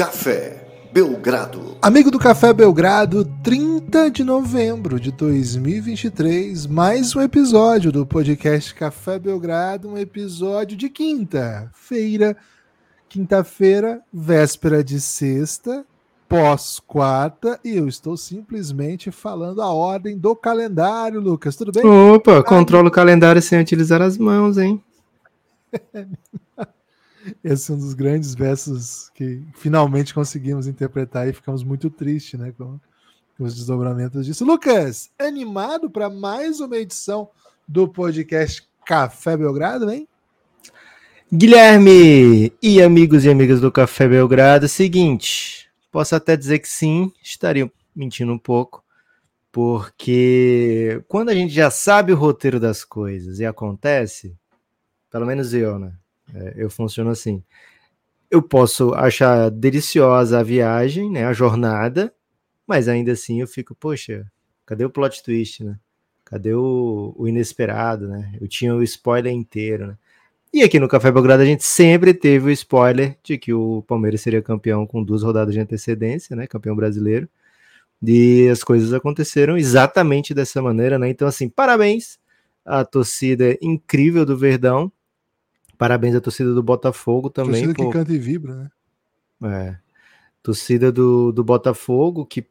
Café Belgrado. Amigo do Café Belgrado, 30 de novembro de 2023, mais um episódio do podcast Café Belgrado, um episódio de quinta-feira, quinta-feira, véspera de sexta, pós-quarta, e eu estou simplesmente falando a ordem do calendário, Lucas, tudo bem? Opa, controla o calendário sem utilizar as mãos, hein? Esse é um dos grandes versos que finalmente conseguimos interpretar e ficamos muito tristes né, com, os desdobramentos disso. Lucas, animado para mais uma edição do podcast Café Belgrado, hein? Guilherme e amigos e amigas do Café Belgrado, seguinte, posso até dizer que sim, estaria mentindo um pouco, porque quando a gente já sabe o roteiro das coisas e acontece, pelo menos eu, né? É, eu funciono assim. Eu posso achar deliciosa a viagem, né, a jornada, mas ainda assim eu fico, poxa, cadê o plot twist, né? Cadê o, o inesperado, né? Eu tinha o spoiler inteiro, né? E aqui no Café Belgrado a gente sempre teve o spoiler de que o Palmeiras seria campeão com duas rodadas de antecedência, né? Campeão brasileiro. E as coisas aconteceram exatamente dessa maneira, né? Então, assim, parabéns à torcida incrível do Verdão. Parabéns à torcida do Botafogo também. Torcida que canta e vibra, né? É. Torcida do, do Botafogo que,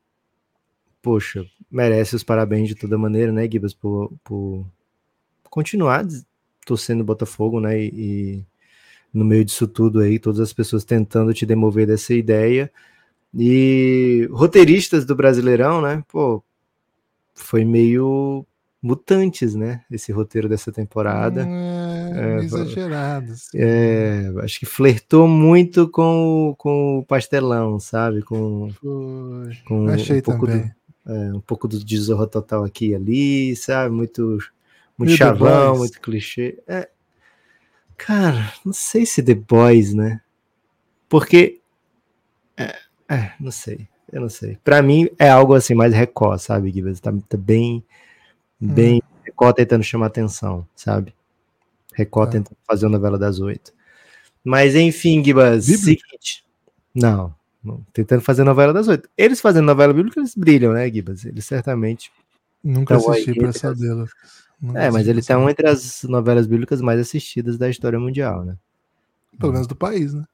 poxa, merece os parabéns de toda maneira, né, Gibas, por, por continuar torcendo o Botafogo, né, e, e, no meio disso tudo aí, todas as pessoas tentando te demover dessa ideia. E roteiristas do Brasileirão, né, pô, foi meio mutantes, né? Esse roteiro dessa temporada. É, é exagerado. É, acho que flertou muito com, com o pastelão, sabe? Com, Foi. com Achei um pouco também. Do, é, um pouco do desorro total aqui e ali, sabe? Muito, muito chavão, muito clichê. É, cara, não sei se The Boys, né? Porque. É, é não sei. Eu não sei. Para mim é algo assim mais Record, sabe, Gibbs? Tá, tá bem bem hum. Record tentando chamar atenção, sabe? Record é. tentando fazer a novela das oito. Mas enfim, Gibas, seguinte. Não, não, tentando fazer a novela das oito. Eles fazendo novela bíblica, eles brilham, né, Gibas? Eles certamente. Nunca assisti pra saber. É, mas ele tá um entre as novelas bíblicas mais assistidas da história mundial, né? Pelo menos do país, né?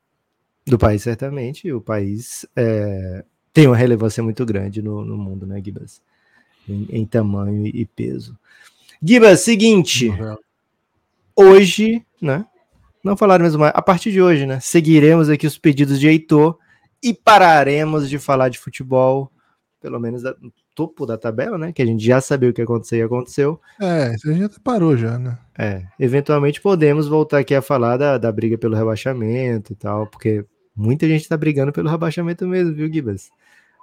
Do país, certamente. O país é, tem uma relevância muito grande no, no mundo, né, Gibas? em, em tamanho e peso. Giba, seguinte. Uhum. Hoje, né? Não falaremos mais. A partir de hoje, né? Seguiremos aqui os pedidos de Heitor e pararemos de falar de futebol, pelo menos no topo da tabela, né? Que a gente já sabia o que aconteceu e aconteceu. É, a gente até parou já, né? É, eventualmente podemos voltar aqui a falar da, da briga pelo rebaixamento e tal, porque muita gente tá brigando pelo rebaixamento mesmo, viu, Gibas?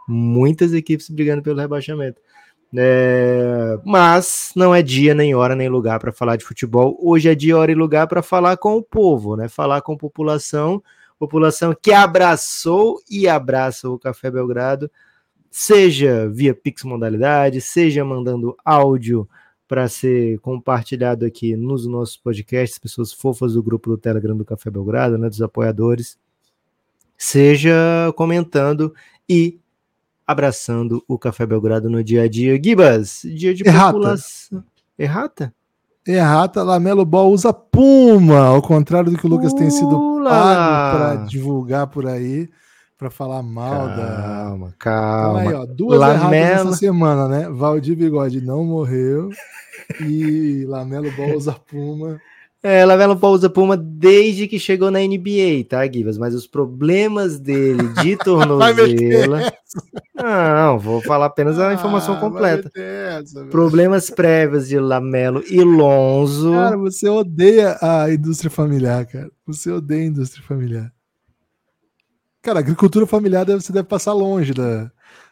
Muitas equipes brigando pelo rebaixamento. É, mas não é dia, nem hora, nem lugar para falar de futebol. Hoje é dia, hora e lugar para falar com o povo, né? Falar com a população, população que abraçou e abraça o Café Belgrado, seja via Pix modalidade, seja mandando áudio para ser compartilhado aqui nos nossos podcasts, pessoas fofas do grupo do Telegram do Café Belgrado, né, dos apoiadores, seja comentando e abraçando o Café Belgrado no dia a dia. Gibas, dia de Errata. população. Errata? Errata, Lamelo Ball usa Puma, ao contrário do que o Lucas tem sido pago para divulgar por aí, para falar mal calma, da. Calma, calma. Aí, ó, duas Lamelo... erratas essa semana, né? Valdir Bigode não morreu e Lamelo Ball usa Puma. É, Lavelo Ball usa Puma desde que chegou na NBA, tá, Givas? Mas os problemas dele de tornozela. não, vou falar apenas a informação ah, completa. Essa, problemas prévios de Lamelo e Lonzo. Cara, você odeia a indústria familiar, cara. Você odeia a indústria familiar. Cara, agricultura familiar você deve passar longe da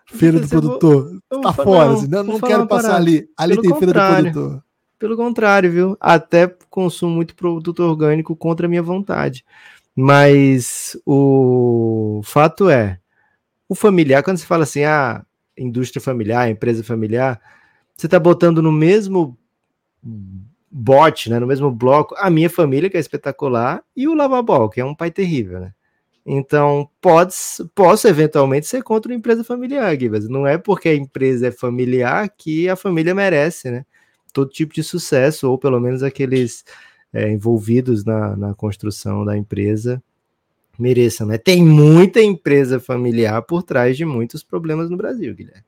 feira do produtor. Vou, tá fora, não, assim, não, não quero passar ali. Ali Pelo tem feira do produtor. Pelo contrário, viu? Até consumo muito produto orgânico contra a minha vontade. Mas o fato é, o familiar, quando você fala assim, ah, indústria familiar, empresa familiar, você está botando no mesmo bote, né, no mesmo bloco, a minha família, que é espetacular, e o Lavabol, que é um pai terrível, né? Então, pode, posso eventualmente ser contra uma empresa familiar, Gibas. Não é porque a empresa é familiar que a família merece, né? Todo tipo de sucesso, ou pelo menos aqueles é, envolvidos na, na construção da empresa mereçam, né? Tem muita empresa familiar por trás de muitos problemas no Brasil, Guilherme.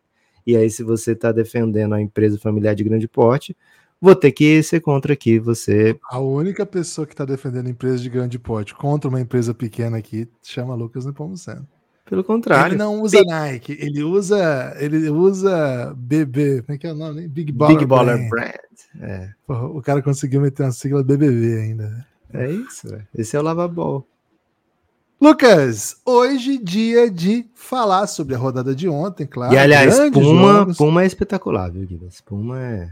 E aí, se você está defendendo a empresa familiar de grande porte, vou ter que ser contra aqui. Você. A única pessoa que está defendendo empresa de grande porte contra uma empresa pequena aqui chama Lucas Nepomuceno. Pelo contrário. Ele não usa Big... Nike, ele usa, ele usa BB, como é que é o nome? Big Baller, Big Baller Brand. Brand. É. Porra, o cara conseguiu meter uma sigla BBB ainda. É isso, véio. esse é o lavabol. Lucas, hoje dia de falar sobre a rodada de ontem, claro. E aliás, Puma, Puma é espetacular, viu, Guilherme? Puma é,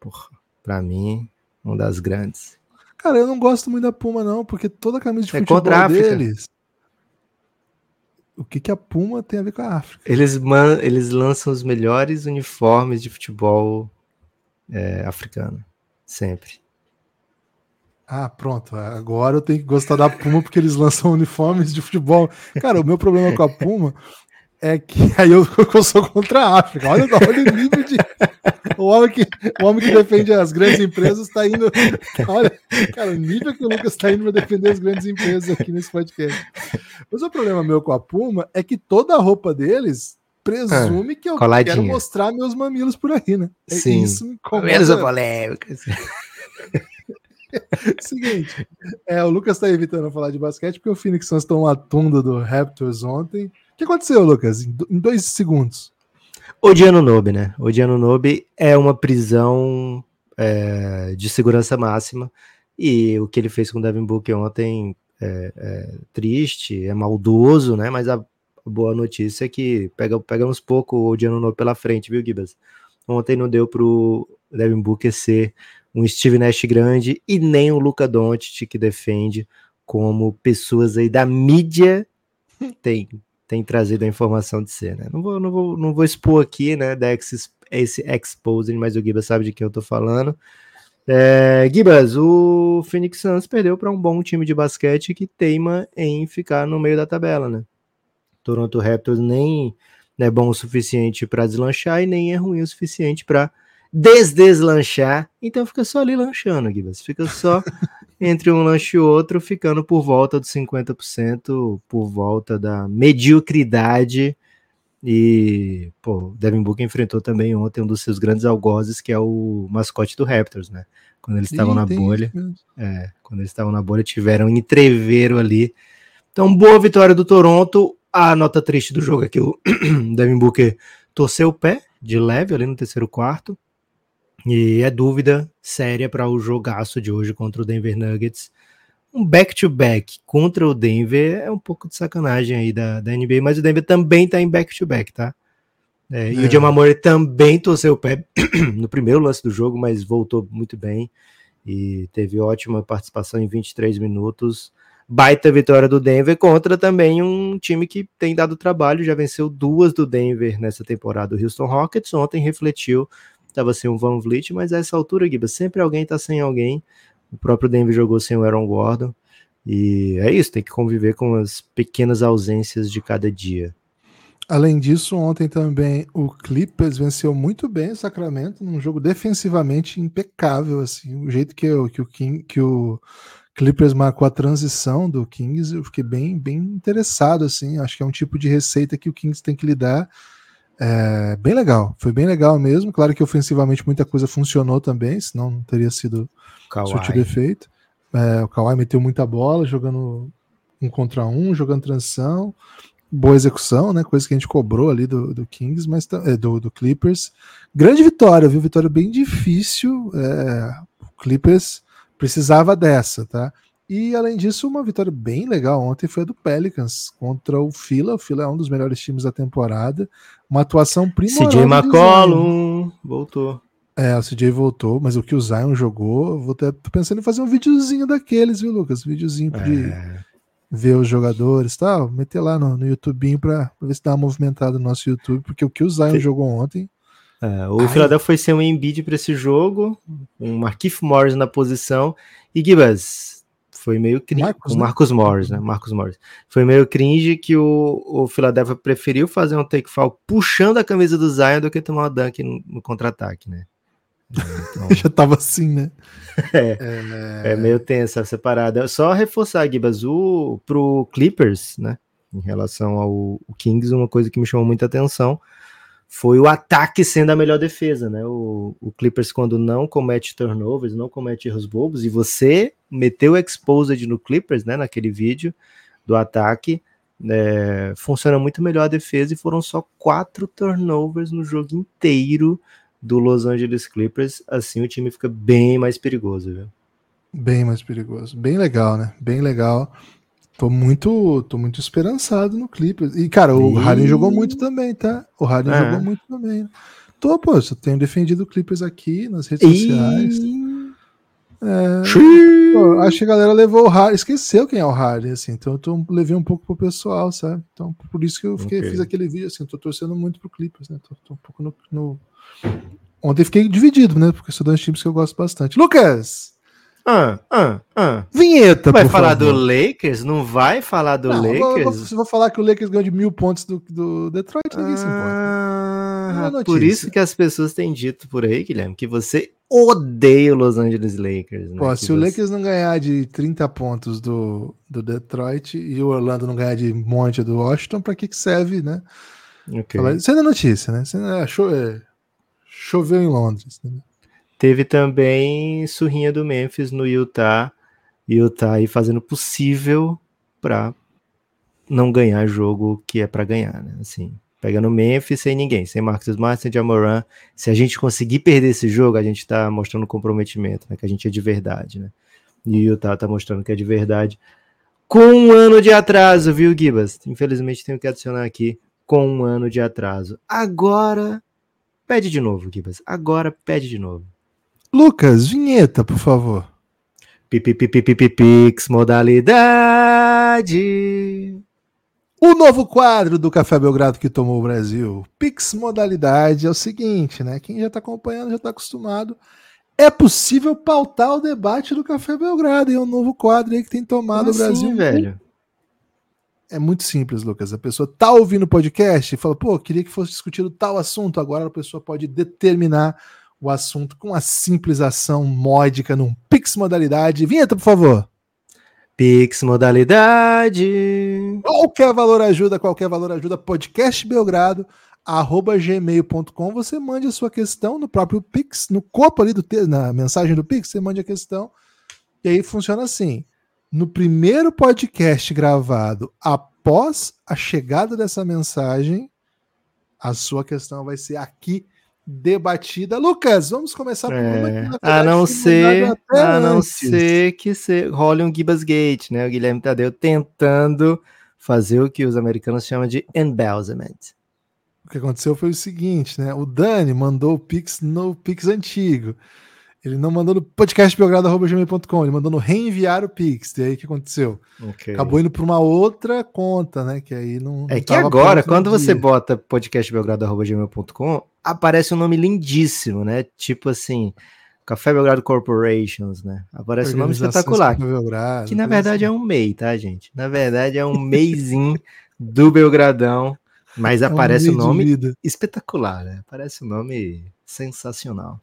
porra, pra mim, uma das grandes. Cara, eu não gosto muito da Puma, não, porque toda a camisa de é futebol deles. O que, que a Puma tem a ver com a África? Eles, man, eles lançam os melhores uniformes de futebol é, africano. Sempre. Ah, pronto. Agora eu tenho que gostar da Puma porque eles lançam uniformes de futebol. Cara, o meu problema com a Puma é que aí eu, eu sou contra a África. Olha, olha o nível de. O homem, que, o homem que defende as grandes empresas está indo. Olha, cara, o nível que o Lucas está indo para defender as grandes empresas aqui nesse podcast. Mas o problema meu com a Puma é que toda a roupa deles presume ah, que eu coladinha. quero mostrar meus mamilos por aí, né? É Sim. Isso me incomoda. Menos a polêmica. Seguinte, é, o Lucas está evitando falar de basquete porque o Phoenix Suns tomou a tunda do Raptors ontem. O que aconteceu, Lucas? Em dois segundos. Odiano Nobe, né? Odiano Nobe é uma prisão é, de segurança máxima e o que ele fez com o Devin Booker ontem é, é triste, é maldoso, né? Mas a boa notícia é que pega, pegamos pouco o Nobe pela frente, viu, Gibas? Ontem não deu pro Devin Booker ser um Steve Nash grande e nem o Luca Doncic que defende como pessoas aí da mídia tem, tem trazido a informação de ser, né? Não vou, não vou, não vou expor aqui, né, da ex, esse exposing, mas o Gibas sabe de quem eu tô falando. É, Gibas, o Phoenix Suns perdeu para um bom time de basquete que teima em ficar no meio da tabela, né? Toronto Raptors nem é bom o suficiente para deslanchar e nem é ruim o suficiente para desdeslanchar. Então fica só ali lanchando, Gibas. Fica só entre um lanche e outro, ficando por volta dos 50%, por volta da mediocridade. E, pô, Devin Booker enfrentou também ontem um dos seus grandes algozes, que é o mascote do Raptors, né? Quando eles estavam na bolha. É, quando eles estavam na bolha, tiveram um entreveiro ali. Então, boa vitória do Toronto. A nota triste do jogo é que o Devin Booker torceu o pé de leve ali no terceiro quarto. E é dúvida séria para o jogaço de hoje contra o Denver Nuggets. Um back-to-back -back contra o Denver é um pouco de sacanagem aí da, da NBA, mas o Denver também está em back-to-back, tá? É, é. E o Jamal Murray também torceu o pé no primeiro lance do jogo, mas voltou muito bem e teve ótima participação em 23 minutos. Baita vitória do Denver contra também um time que tem dado trabalho, já venceu duas do Denver nessa temporada. O Houston Rockets ontem refletiu estava sem o Van Vliet, mas a essa altura, Giba, sempre alguém está sem alguém. O próprio Denver jogou sem o Aaron Gordon. E é isso, tem que conviver com as pequenas ausências de cada dia. Além disso, ontem também o Clippers venceu muito bem o Sacramento num jogo defensivamente impecável, assim, o jeito que, eu, que o King, que o Clippers marcou a transição do Kings, eu fiquei bem, bem interessado, assim, acho que é um tipo de receita que o Kings tem que lidar é, bem legal, foi bem legal mesmo. Claro que ofensivamente muita coisa funcionou também, senão não teria sido sutil defeito. É, o Kawhi meteu muita bola, jogando um contra um, jogando transição, boa execução, né? Coisa que a gente cobrou ali do, do Kings, mas é, do, do, Clippers. Grande vitória, viu? Vitória bem difícil. É, o Clippers precisava dessa, tá? E além disso, uma vitória bem legal ontem foi a do Pelicans contra o Fila. O Fila é um dos melhores times da temporada. Uma atuação primorosa. CJ McCollum voltou. É, o CJ voltou, mas o que o Zion jogou, vou até tô pensando em fazer um videozinho daqueles, viu, Lucas? Videozinho é. de ver os jogadores e tal. Meter lá no, no YouTube pra, pra ver se dá uma movimentada no nosso YouTube, porque o que o Zion jogou ontem. É, o Ai. Philadelphia foi ser um Embiid para esse jogo, um Marquinhos Morris na posição. E Gibas, foi meio cringe. Marcos, o né? Marcos Morris, né? Marcos Morris. Foi meio cringe que o, o Philadelphia preferiu fazer um take fall puxando a camisa do Zion do que tomar o dunk no, no contra-ataque, né? Então, Já tava assim, né? é meio tensa essa parada. Só reforçar, Gibas, o, pro Clippers, né? Em relação ao Kings, uma coisa que me chamou muita atenção foi o ataque sendo a melhor defesa, né? O, o Clippers, quando não comete turnovers, não comete erros bobos, e você meteu exposed no Clippers, né? Naquele vídeo do ataque, é, funciona muito melhor a defesa, e foram só quatro turnovers no jogo inteiro do Los Angeles Clippers. Assim o time fica bem mais perigoso, viu? Bem mais perigoso. Bem legal, né? Bem legal. Tô muito, tô muito esperançado no Clippers. E, cara, o Ih. Harden jogou muito também, tá? O Harden É. jogou muito também. Tô, pô, eu tenho defendido o Clippers aqui nas redes sociais. Xiii. Pô, acho que a galera levou o Harden, esqueceu quem é o Harden, assim. Então eu tô, levei um pouco pro pessoal, sabe? Então por isso que eu fiquei, Ok. fiz aquele vídeo, assim. Tô torcendo muito pro Clippers, né? Tô, tô um pouco no, no- Ontem fiquei dividido, né? Porque são dois times que eu gosto bastante. Lucas! Ah, ah, ah. Vinheta, Vai falar favor. do Lakers? Não vai falar do Não, eu vou- vou, Lakers? falar que o Lakers ganhou de mil pontos do, do Detroit, ninguém se importa. Ah, notícia. por isso que as pessoas têm dito por aí, Guilherme, que você odeia o Los Angeles Lakers. Né? Pô, Que se o você- Lakers não ganhar de 30 pontos do, do Detroit e o Orlando não ganhar de monte do Washington, pra que, que serve, né? Ok. Falar- Isso é notícia, né? Isso é, cho- é, choveu em Londres. Né? Teve também surrinha do Memphis no Utah. Utah aí fazendo o possível para não ganhar jogo que é para ganhar, né? Assim, pegando o Memphis sem ninguém, sem Marcus Smart, sem Jamoran. Se a gente conseguir perder esse jogo, a gente tá mostrando comprometimento, né? Que a gente é de verdade, né? E o Utah tá mostrando que é de verdade. Com um ano de atraso, viu, Gibas? Infelizmente tenho que adicionar aqui com um ano de atraso. Agora pede de novo, Gibas. Agora pede de novo. Lucas, vinheta, por favor. Pipipipipipix modalidade. O novo quadro do Café Belgrado que tomou o Brasil, Pix Modalidade, é o seguinte, né? Quem já tá acompanhando já tá acostumado. É possível pautar o debate do Café Belgrado, e é um novo quadro aí que tem tomado Como o Brasil. assim, velho. É muito simples, Lucas. A pessoa tá ouvindo o podcast e fala, pô, queria que fosse discutido tal assunto. Agora a pessoa pode determinar o assunto com a simples ação módica num Pix Modalidade. Vinheta, por favor. Pix modalidade. Qualquer valor ajuda, qualquer valor ajuda. Podcast Belgrado, arroba gmail.com. Você mande a sua questão no próprio Pix, no corpo ali do texto, na mensagem do Pix, você mande a questão. E aí funciona assim. No primeiro podcast gravado após a chegada dessa mensagem, a sua questão vai ser aqui debatida. Lucas, vamos começar É, a não ser, a não antes. ser que se, role um Gibas Gate, né? O Guilherme Tadeu tentando fazer o que os americanos chamam de embezzlement. O que aconteceu foi o seguinte, né? O Dani mandou o Pix no Pix antigo. Ele não mandou no podcastbelgrado.gmail.com, ele mandou no reenviar o Pix. E aí o que aconteceu? Ok. Acabou indo para uma outra conta, né? Que aí não. É não que agora, quando você dia. bota podcastbelgrado.gmail.com, aparece um nome lindíssimo, né? Tipo assim, Café Belgrado Corporations, né? Aparece um nome espetacular. Belgrado, Que na verdade é assim. um MEI, tá, gente? Na verdade é um MEIzinho do Belgradão, mas É um aparece o meio de nome espetacular, né? Parece um nome sensacional.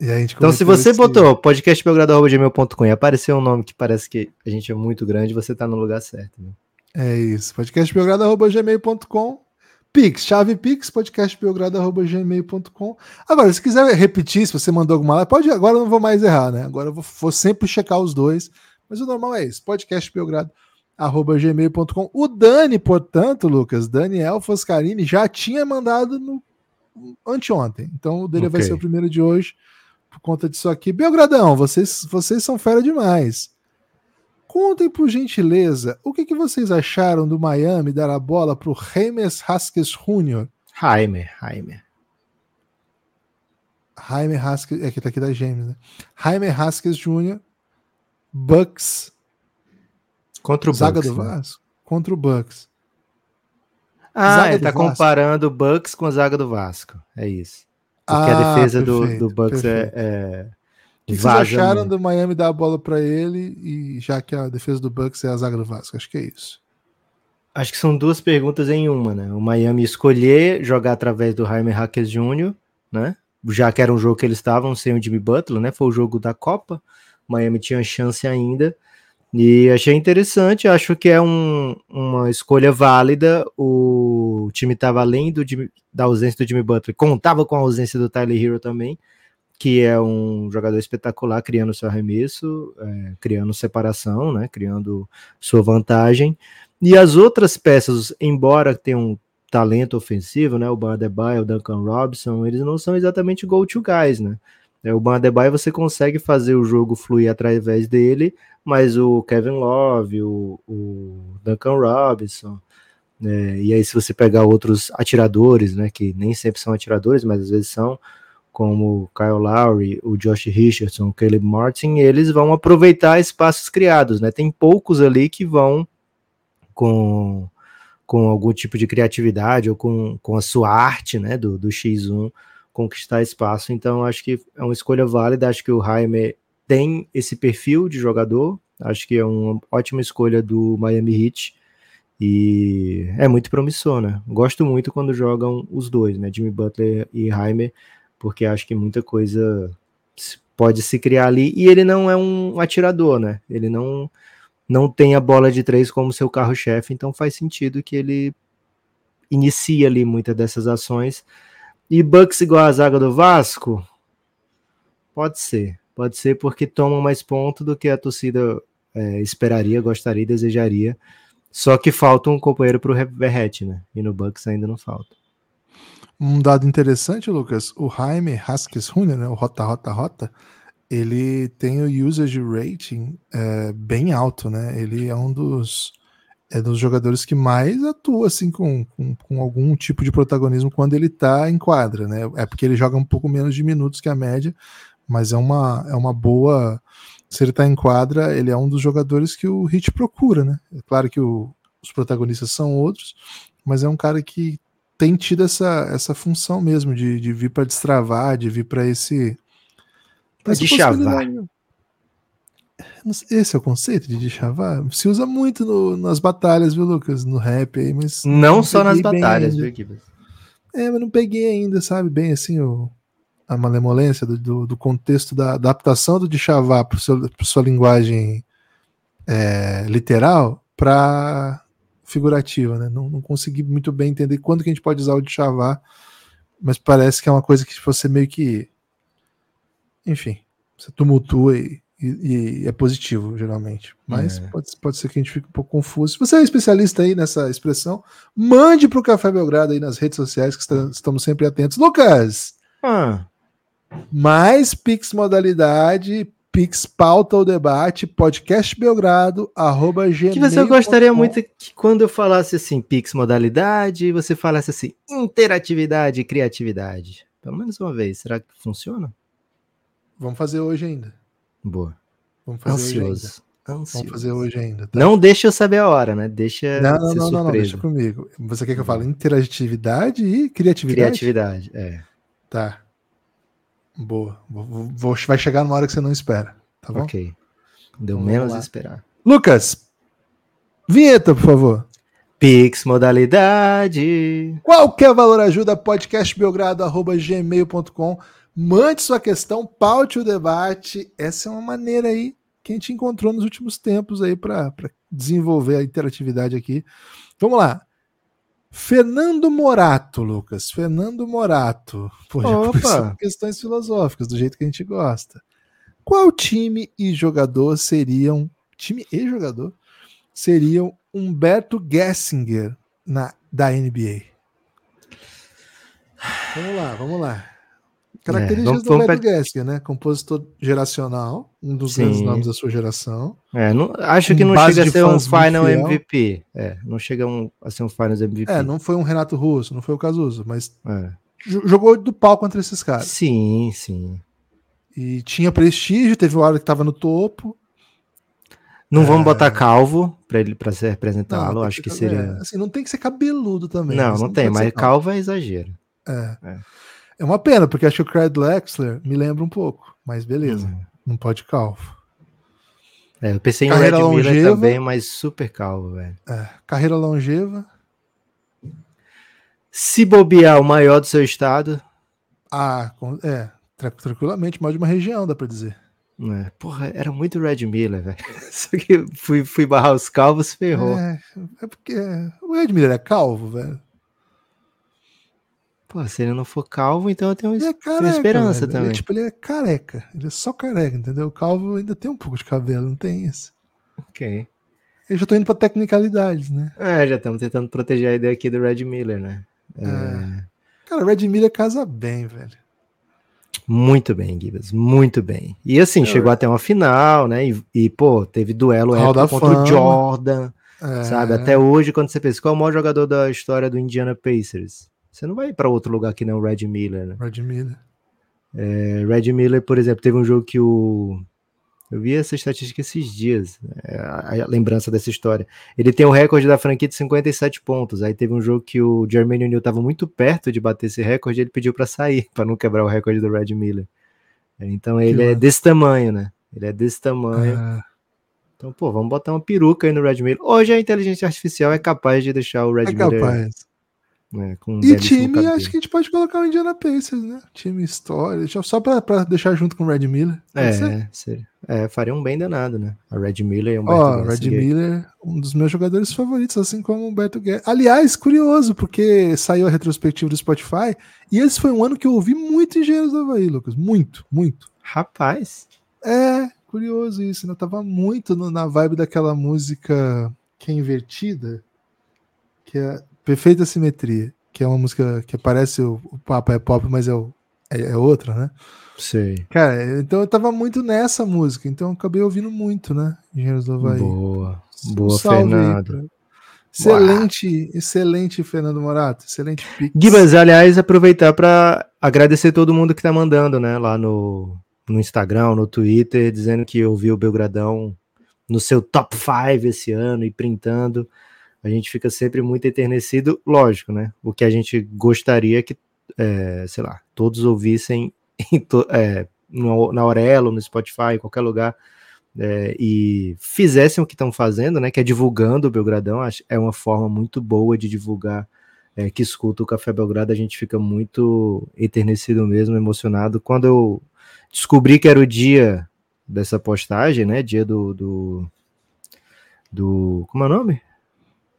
Então, se você esse- botou podcastbelgrado.gmail.com e apareceu um nome que parece que a gente é muito grande, você tá no lugar certo. Né? É isso. podcastbelgrado.gmail.com Pix, chave Pix, podcastbelgrado.gmail.com. Agora, se quiser repetir, se você mandou alguma lá, pode. Agora eu não vou mais errar, né? Agora eu vou, vou sempre checar os dois. Mas o normal é isso: podcastbelgrado.gmail.com. O Dani, portanto, Lucas, Daniel Foscarini, já tinha mandado no anteontem. Então o dele vai Ok. ser o primeiro de hoje, por conta disso aqui. Belgradão, vocês, vocês são fera demais. Contem, por gentileza, o que, que vocês acharam do Miami dar a bola para o James Haskins Jr. Heimer, Heimer. Jaime Haskins, é que tá aqui da James, né? Jaime Haskins Jr. Bucks, Contra o zaga Bucks. do né? Vasco, contra o Bucks. Ah, Zaga ele tá Vasco. comparando o Bucks com a zaga do Vasco. É isso. Porque Ah, a defesa do, perfeito, do Bucks é, perfeito. é, que, que Vaza vocês acharam do Miami dar a bola para ele e já que a defesa do Bucks é a zaga do Vasco? Acho que é isso. Acho que são duas perguntas em uma, né? O Miami escolher jogar através do Jaime Hackers Jr., né? Já que era um jogo que eles estavam sem o Jimmy Butler, né? Foi o jogo da Copa. O Miami tinha chance ainda. E achei interessante, acho que é um- uma escolha válida. O time estava além do da ausência do Jimmy Butler, contava com a ausência do Tyler Hero também, que é um jogador espetacular, criando seu arremesso, é, criando separação, né? Criando sua vantagem. E as outras peças, embora tenham talento ofensivo, né? O Ban Adebayo, o Duncan Robinson, eles não são exatamente go-to guys, né? É, O Ban Adebayo você consegue fazer o jogo fluir através dele, mas o Kevin Love, o, o Duncan Robinson, né? e aí se você pegar outros atiradores, né? Que nem sempre são atiradores, mas às vezes são, como o Kyle Lowry, o Josh Richardson, o Caleb Martin, eles vão aproveitar espaços criados, né? Tem poucos ali que vão com, com algum tipo de criatividade ou com, com a sua arte, né, do, do X1 conquistar espaço. Então, acho que é uma escolha válida. Acho que o Jaime tem esse perfil de jogador. Acho que é uma ótima escolha do Miami Heat. E é muito promissor, né? Gosto muito quando jogam os dois, né? Jimmy Butler e Jaime, porque acho que muita coisa pode se criar ali. E ele não é um atirador, né? Ele não não tem a bola de três como seu carro-chefe, então faz sentido que ele inicie ali muitas dessas ações. E Bucks igual a zaga do Vasco? Pode ser. Pode ser porque tomam mais ponto do que a torcida é, esperaria, gostaria, desejaria. Só que falta um companheiro para o Verrete, né? E no Bucks ainda não falta. Um dado interessante, Lucas, o Jaime Haskins Jr., né, o Rota Rota Rota, ele tem o usage rating é, bem alto, né? Ele é um dos é dos jogadores que mais atua assim com, com, com algum tipo de protagonismo quando ele tá em quadra, né? É porque ele joga um pouco menos de minutos que a média, mas é uma, é uma boa. Se ele tá em quadra, ele é um dos jogadores que o Hit procura, né? É claro que o- os protagonistas são outros, mas é um cara que tem tido essa, essa função mesmo de, de vir para destravar, de vir para esse. pra De chavar. Não Esse é o conceito de deschavar? Se usa muito no- nas batalhas, viu, Lucas? No rap aí, mas. Não só nas batalhas, viu, Gibas? É, mas não peguei ainda, sabe? Bem assim, o, a malemolência do, do, do contexto da adaptação do Djavar para sua linguagem é, literal para figurativa, né? Não, não consegui muito bem entender quando que a gente pode usar o Djavar, mas parece que é uma coisa que você meio que. Enfim, você tumultua e, e- e é positivo, geralmente. Mas É. pode, pode ser que a gente fique um pouco confuso. Se você é especialista aí nessa expressão, mande para o Café Belgrado aí nas redes sociais, que está- estamos sempre atentos. Lucas, Ah, mais Pix modalidade, Pix pauta ou debate, podcast Belgrado, arroba gmail. que você gostaria muito que quando eu falasse assim, Pix modalidade, você falasse assim, interatividade e criatividade. Pelo menos uma vez. Será que funciona? Vamos fazer hoje ainda. Boa. Vamos fazer hoje ainda. Ansioso. Vamos Ansioso. fazer hoje ainda. tá? Não deixa eu saber a hora, né? Deixa não, não, não, não, não, deixa comigo. Você quer que eu fale interatividade e criatividade? Criatividade, é. Tá. Boa. Vou- vou- vai chegar numa hora que você não espera. Tá bom? Ok. Deu Vamos menos lá. esperar. Lucas, vinheta, por favor. Pix modalidade. Qualquer valor ajuda, podcastbelgrado.gmail.com. Mande sua questão, paute o debate. Essa é uma maneira aí que a gente encontrou nos últimos tempos aí para desenvolver a interatividade aqui. Vamos lá. Fernando Morato, Lucas. Fernando Morato. Pô, Opa! questões filosóficas, do jeito que a gente gosta. Qual time e jogador seriam. Time e jogador seriam Humberto Gessinger na, da NBA? Vamos lá, vamos lá. Características vamos- do pe- Gessinger, né? Compositor geracional, um dos Sim. grandes nomes da sua geração. É, não- acho que não chega a ser um final fiel. MVP. É, não chega um- a ser um finals MVP. É, não foi um Renato Russo, não foi o Cazuzo, mas É. jo- jogou do pau contra esses caras. Sim, sim. E tinha prestígio, teve uma hora que tava no topo. Não É. vamos botar calvo para ele para se Não, representá-lo. Acho que seria. é, assim, não tem que ser cabeludo também. não, mas não tem, ser mas calvo é exagero. É. É. É uma pena, porque acho que o Craig Lexler me lembra um pouco, mas beleza. Hum. Não pode calvo. É, eu pensei em Carreira Red Miller longeva. também, mas super calvo, velho. É, carreira longeva. Se bobear o maior do seu estado, Ah, com- é, tra- tranquilamente, mais de uma região, dá pra dizer. né? Porra, era muito Red Miller, velho. Só que fui, fui barrar os calvos, ferrou. É, é porque o Ed Miller é calvo, velho. Pô, se ele não for calvo, então eu tenho, Ele é tenho careca. esperança velho. Ele, também. é, tipo, ele é careca. Ele é só careca, entendeu? O calvo ainda tem um pouco de cabelo, não tem isso. Ok. Eu já tô indo pra tecnicalidades, né? É, já estamos tentando proteger a ideia aqui do Red Miller, né? É, Cara, o Red Miller casa bem, velho. Muito bem, Gibas, muito bem. E assim, É, chegou até uma final, né? E, e, pô, teve duelo épico contra Fama. o Jordan, É, sabe? Até hoje, quando você pensa, qual é o maior jogador da história do Indiana Pacers? Você não vai para outro lugar que não o Red Miller, né? Red Miller. É, Red Miller, por exemplo, teve um jogo que o. Eu vi essa estatística esses dias, é, a, lembrança dessa história. Ele tem o recorde da franquia de 57 pontos. Aí teve um jogo que o Jermaine O'Neal estava muito perto de bater esse recorde, ele pediu para sair, para não quebrar o recorde do Red Miller. É, Então ele é massa. desse tamanho, né? Ele é desse tamanho. É, Então, pô, vamos botar uma peruca aí no Red Miller. Hoje a inteligência artificial é capaz de deixar o Red é Miller capaz. Né, E time, acho que a gente pode colocar o Indiana Pacers, né? Time história. Só pra, pra deixar junto com o Red Miller. É, seria- é, faria um bem danado, né? A Red Miller e o Humberto Ó, Guess, Red. Miller, um dos meus jogadores favoritos, assim como o Beto Guedes. Aliás, curioso, porque saiu a retrospectiva do Spotify e esse foi um ano que eu ouvi muito Engenheiros do Havaí, Lucas. Muito, muito. Rapaz, É, curioso isso, né? Eu tava muito no- na vibe daquela música que é invertida, que é Perfeita Simetria, que é uma música que parece o, o papo é pop, mas é, o, é, é outra, né? sei. Cara, então eu tava muito nessa música, então eu acabei ouvindo muito, né? Engenheiros do Havaí. Boa, Um boa, Fernando. pra- Excelente, excelente, Fernando Morato. Excelente. Gibas, aliás, aproveitar para agradecer todo mundo que tá mandando, né, lá no, no Instagram, no Twitter, dizendo que ouviu o Belgradão no seu top 5 esse ano e printando. A gente fica sempre muito eternecido, lógico, né? O que a gente gostaria que, é, sei lá, todos ouvissem em to- é, no- na Aurelo, no Spotify, em qualquer lugar, é, e fizessem o que estão fazendo, né? Que é divulgando o Belgradão. É uma forma muito boa de divulgar é, que escuta o Café Belgrado, a gente fica muito eternecido mesmo, emocionado. Quando eu descobri que era o dia dessa postagem, né? Dia do. do, do como é o nome?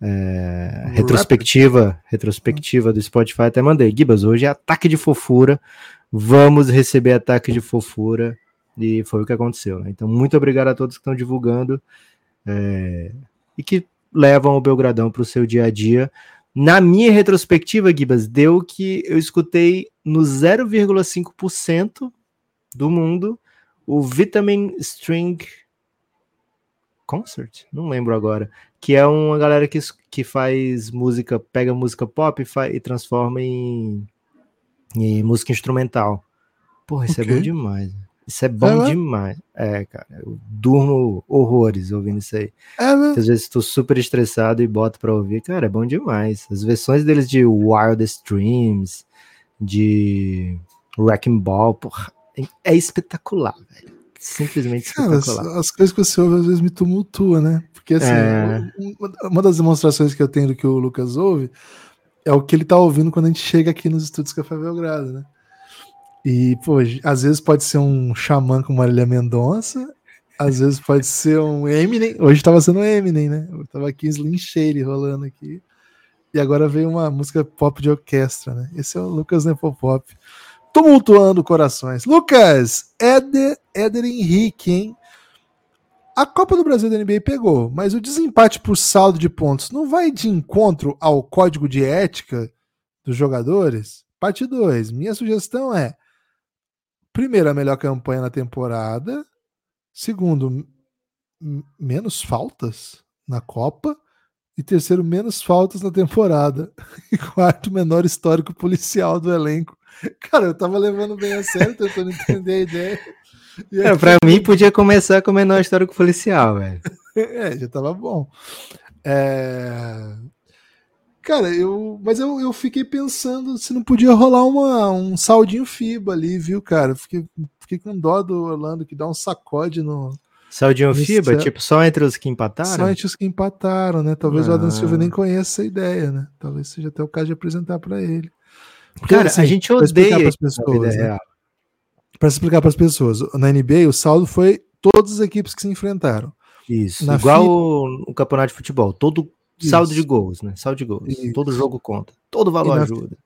É, retrospectiva, retrospectiva do Spotify, até mandei. Gibas, hoje é ataque de fofura. Vamos receber ataque de fofura. E foi o que aconteceu. Né? Então, muito obrigado a todos que estão divulgando é, e que levam o Belgradão para o seu dia a dia. Na minha retrospectiva, Gibas, deu que eu escutei no 0,5% do mundo o Vitamin String Concert, não lembro agora, que é uma galera que, que faz música, pega música pop e, fa- e transforma em, em música instrumental. Porra, isso é Ok. bom demais. Isso é bom É, né? demais. É, cara, eu durmo horrores ouvindo isso aí. É, né? Às vezes estou super estressado e boto pra ouvir. Cara, é bom demais. As versões deles de Wildest Dreams, de Wrecking Ball, porra, é- é espetacular, velho. Simplesmente Cara, as, espetacular. as coisas que você ouve às vezes me tumultuam, né? Porque assim, É. uma- das demonstrações que eu tenho do que o Lucas ouve é o que ele tá ouvindo quando a gente chega aqui nos estúdios Café Belgrado, né? E, pô, às vezes pode ser um xamã com Marília Mendonça, às vezes pode ser um Eminem. Hoje tava sendo um Eminem, né? Eu tava aqui Slim Shady rolando aqui. E agora veio uma música pop de orquestra, né? Esse é o Lucas Nepopop. Tumultuando corações. Lucas, Éder, Éder Henrique, hein? A Copa do Brasil da NBA pegou, mas o desempate por saldo de pontos não vai de encontro ao código de ética dos jogadores? Parte 2. Minha sugestão é: primeiro, a melhor campanha na temporada. Segundo, menos faltas na Copa. E terceiro, menos faltas na temporada. E quarto, menor histórico policial do elenco. Cara, eu tava levando bem a sério, tentando entender a ideia. E É, aqui- pra mim, podia começar com o menor histórico policial, velho. É, já tava bom. É, Cara, eu. Mas eu, eu fiquei pensando se não podia rolar uma, um saldinho FIBA ali, viu, cara? Fiquei, fiquei com dó do Orlando que dá um sacode no. Saldinho FIBA, tipo, só entre os que empataram? Só entre os que empataram, né? Talvez o Adam Silva nem conheça essa ideia, né? Talvez seja até o caso de apresentar para ele. Porque, Cara, assim, a gente odeia as pessoas. Né? Para explicar para as pessoas, na NBA o saldo foi todas as equipes que se enfrentaram. Isso, na igual FIBA... o, o, campeonato de futebol, todo Isso. saldo de gols, né? Saldo de gols, Isso. todo jogo conta, todo valor na, ajuda.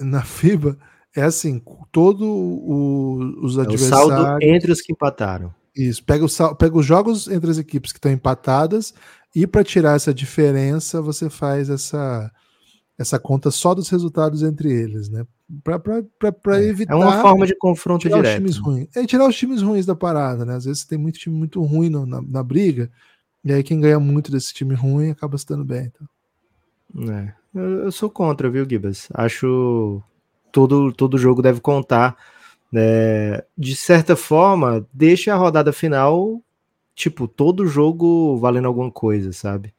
Na FIBA é assim, todo o, os é adversários. O saldo entre os que empataram. Isso, pega, o, pega os jogos entre as equipes que estão empatadas e para tirar essa diferença você faz essa, essa conta só dos resultados entre eles, né? Para é, evitar. É uma forma de confronto tirar direto. Os times ruins. É tirar os times ruins da parada, né? Às vezes tem muito time muito ruim no, na, na, briga, e aí quem ganha muito desse time ruim acaba se dando bem. Então. É, eu, eu sou contra, viu, Gibas? Acho todo todo jogo deve contar é, de certa forma, deixa a rodada final, tipo, todo jogo valendo alguma coisa, sabe?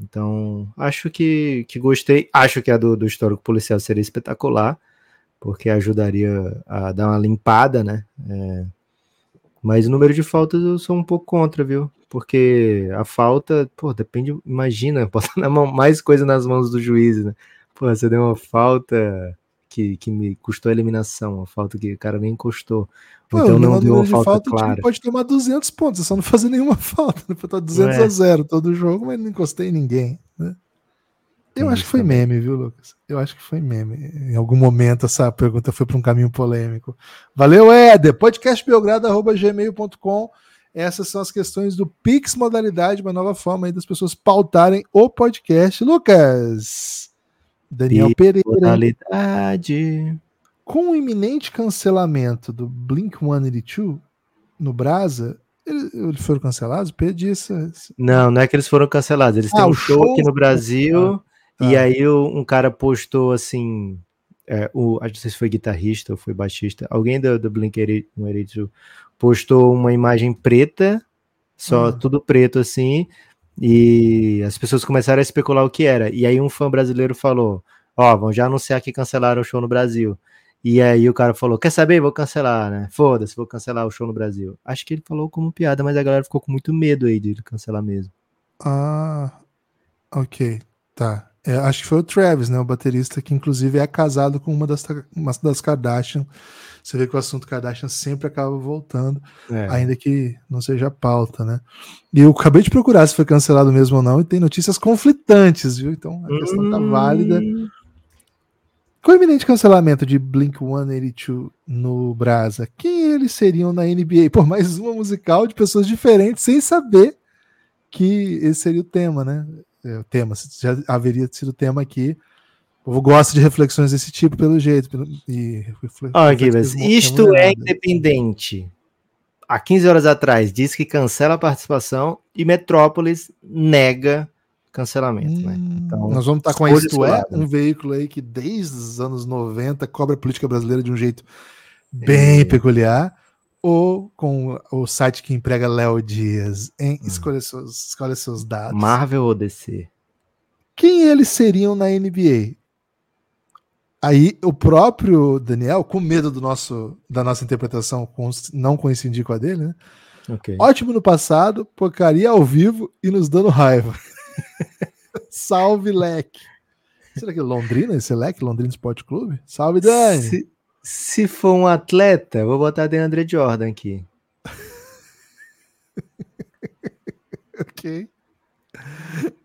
Então, acho que, que gostei. Acho que a do, do histórico policial seria espetacular, porque ajudaria a dar uma limpada, né? É, mas o número de faltas eu sou um pouco contra, viu? Porque a falta, pô, depende, imagina, botar mais coisa nas mãos do juiz, né? Pô, você deu uma falta que, que me custou a eliminação, a falta que o cara nem encostou. Pô, então não deu uma falta, falta clara. pode tomar 200 pontos, é só não fazer nenhuma falta. Né? Tá 200 é. a 0 todo jogo, mas não encostei em ninguém. Né? Eu Sim, acho que foi meme, viu, Lucas? Eu acho que foi meme. Em algum momento essa pergunta foi para um caminho polêmico. Valeu, Éder. Podcastbelgrado.gmail.com essas são as questões do Pix Modalidade, uma nova forma aí das pessoas pautarem o podcast. Lucas, Daniel Pereira. Com o iminente cancelamento do Blink 182 no Brasa, eles foram cancelados? Perdi essa. Não, não é que eles foram cancelados. Eles ah, têm um show, show aqui no Brasil. Ah, tá. E aí um cara postou assim. É, o, não sei se foi guitarrista ou foi baixista. Alguém do, do Blink 182 postou uma imagem preta, só ah. tudo preto assim, e as pessoas começaram a especular o que era. E aí um fã brasileiro falou: Ó, oh, vão já anunciar que cancelaram o show no Brasil. E aí o cara falou: Quer saber? Vou cancelar, né? Foda-se, vou cancelar o show no Brasil. Acho que ele falou como piada, mas a galera ficou com muito medo aí de cancelar mesmo. Ah, ok, tá. É, acho que foi o Travis, né? O baterista que inclusive é casado com uma das, uma das Kardashian. Você vê que o assunto Kardashian sempre acaba voltando, é. ainda que não seja pauta, né? E eu acabei de procurar se foi cancelado mesmo ou não, e tem notícias conflitantes, viu? Então a questão hum... tá válida. Com o iminente cancelamento de Blink 182 no Brasa, quem eles seriam na NBA? Por mais uma musical de pessoas diferentes, sem saber que esse seria o tema, né? É, o tema, já haveria sido tema aqui eu gosto de reflexões desse tipo, pelo jeito. Pelo, e, oh, Gibas, isto é independente. Há 15 horas atrás disse que cancela a participação e Metrópolis nega cancelamento. Né? Hum, né? Então, nós vamos estar com a Isto É, um veículo aí que desde os anos 90 cobra a política brasileira de um jeito bem é. peculiar, ou com o site que emprega Léo Dias em hum. escolha, seus, escolha seus dados. Marvel ou DC? Quem eles seriam na NBA? Aí o próprio Daniel, com medo do nosso, da nossa interpretação, não coincidir com a dele, né? Okay. Ótimo no passado, porcaria ao vivo e nos dando raiva. Salve, Leque. Será que é Londrina esse Leque? Londrina Esporte Clube? Salve, Dani. Se, se for um atleta, vou botar Deandre Jordan aqui. ok.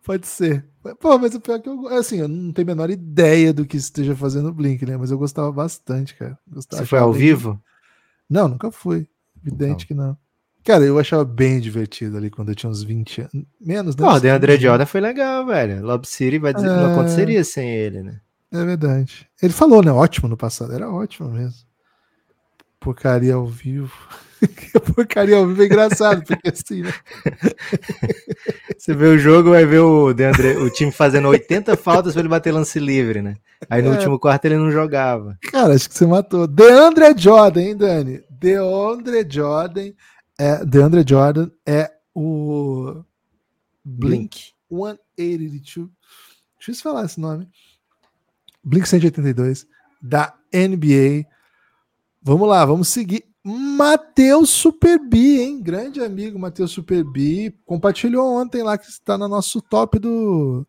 Pode ser. Pô, mas o pior é que eu, assim, eu não tenho a menor ideia do que esteja fazendo o Blink, né? Mas eu gostava bastante, cara. Gostava, Você foi ao vivo? Não, nunca fui. Evidente não. que não. Cara, eu achava bem divertido ali quando eu tinha uns 20 anos. Menos, né? Pô, o André Jordan foi legal, velho. Lob City vai dizer, é... não aconteceria sem ele, né? É verdade. Ele falou, né? Ótimo no passado. Era ótimo mesmo. Porcaria ao vivo. porcaria ao vivo é engraçado, porque assim, né? Você vê o jogo, vai ver o Deandre, o time fazendo 80 faltas para ele bater lance livre, né? Aí no é. último quarto ele não jogava. Cara, acho que você matou. Deandre Jordan, hein, Dani? Deandre Jordan é, Deandre Jordan é o Blink 182 difícil falar esse nome. Blink 182 da NBA. Vamos lá, vamos seguir. Matheus Superbi, hein? Grande amigo Matheus Superbi. Compartilhou ontem lá que está no nosso top do,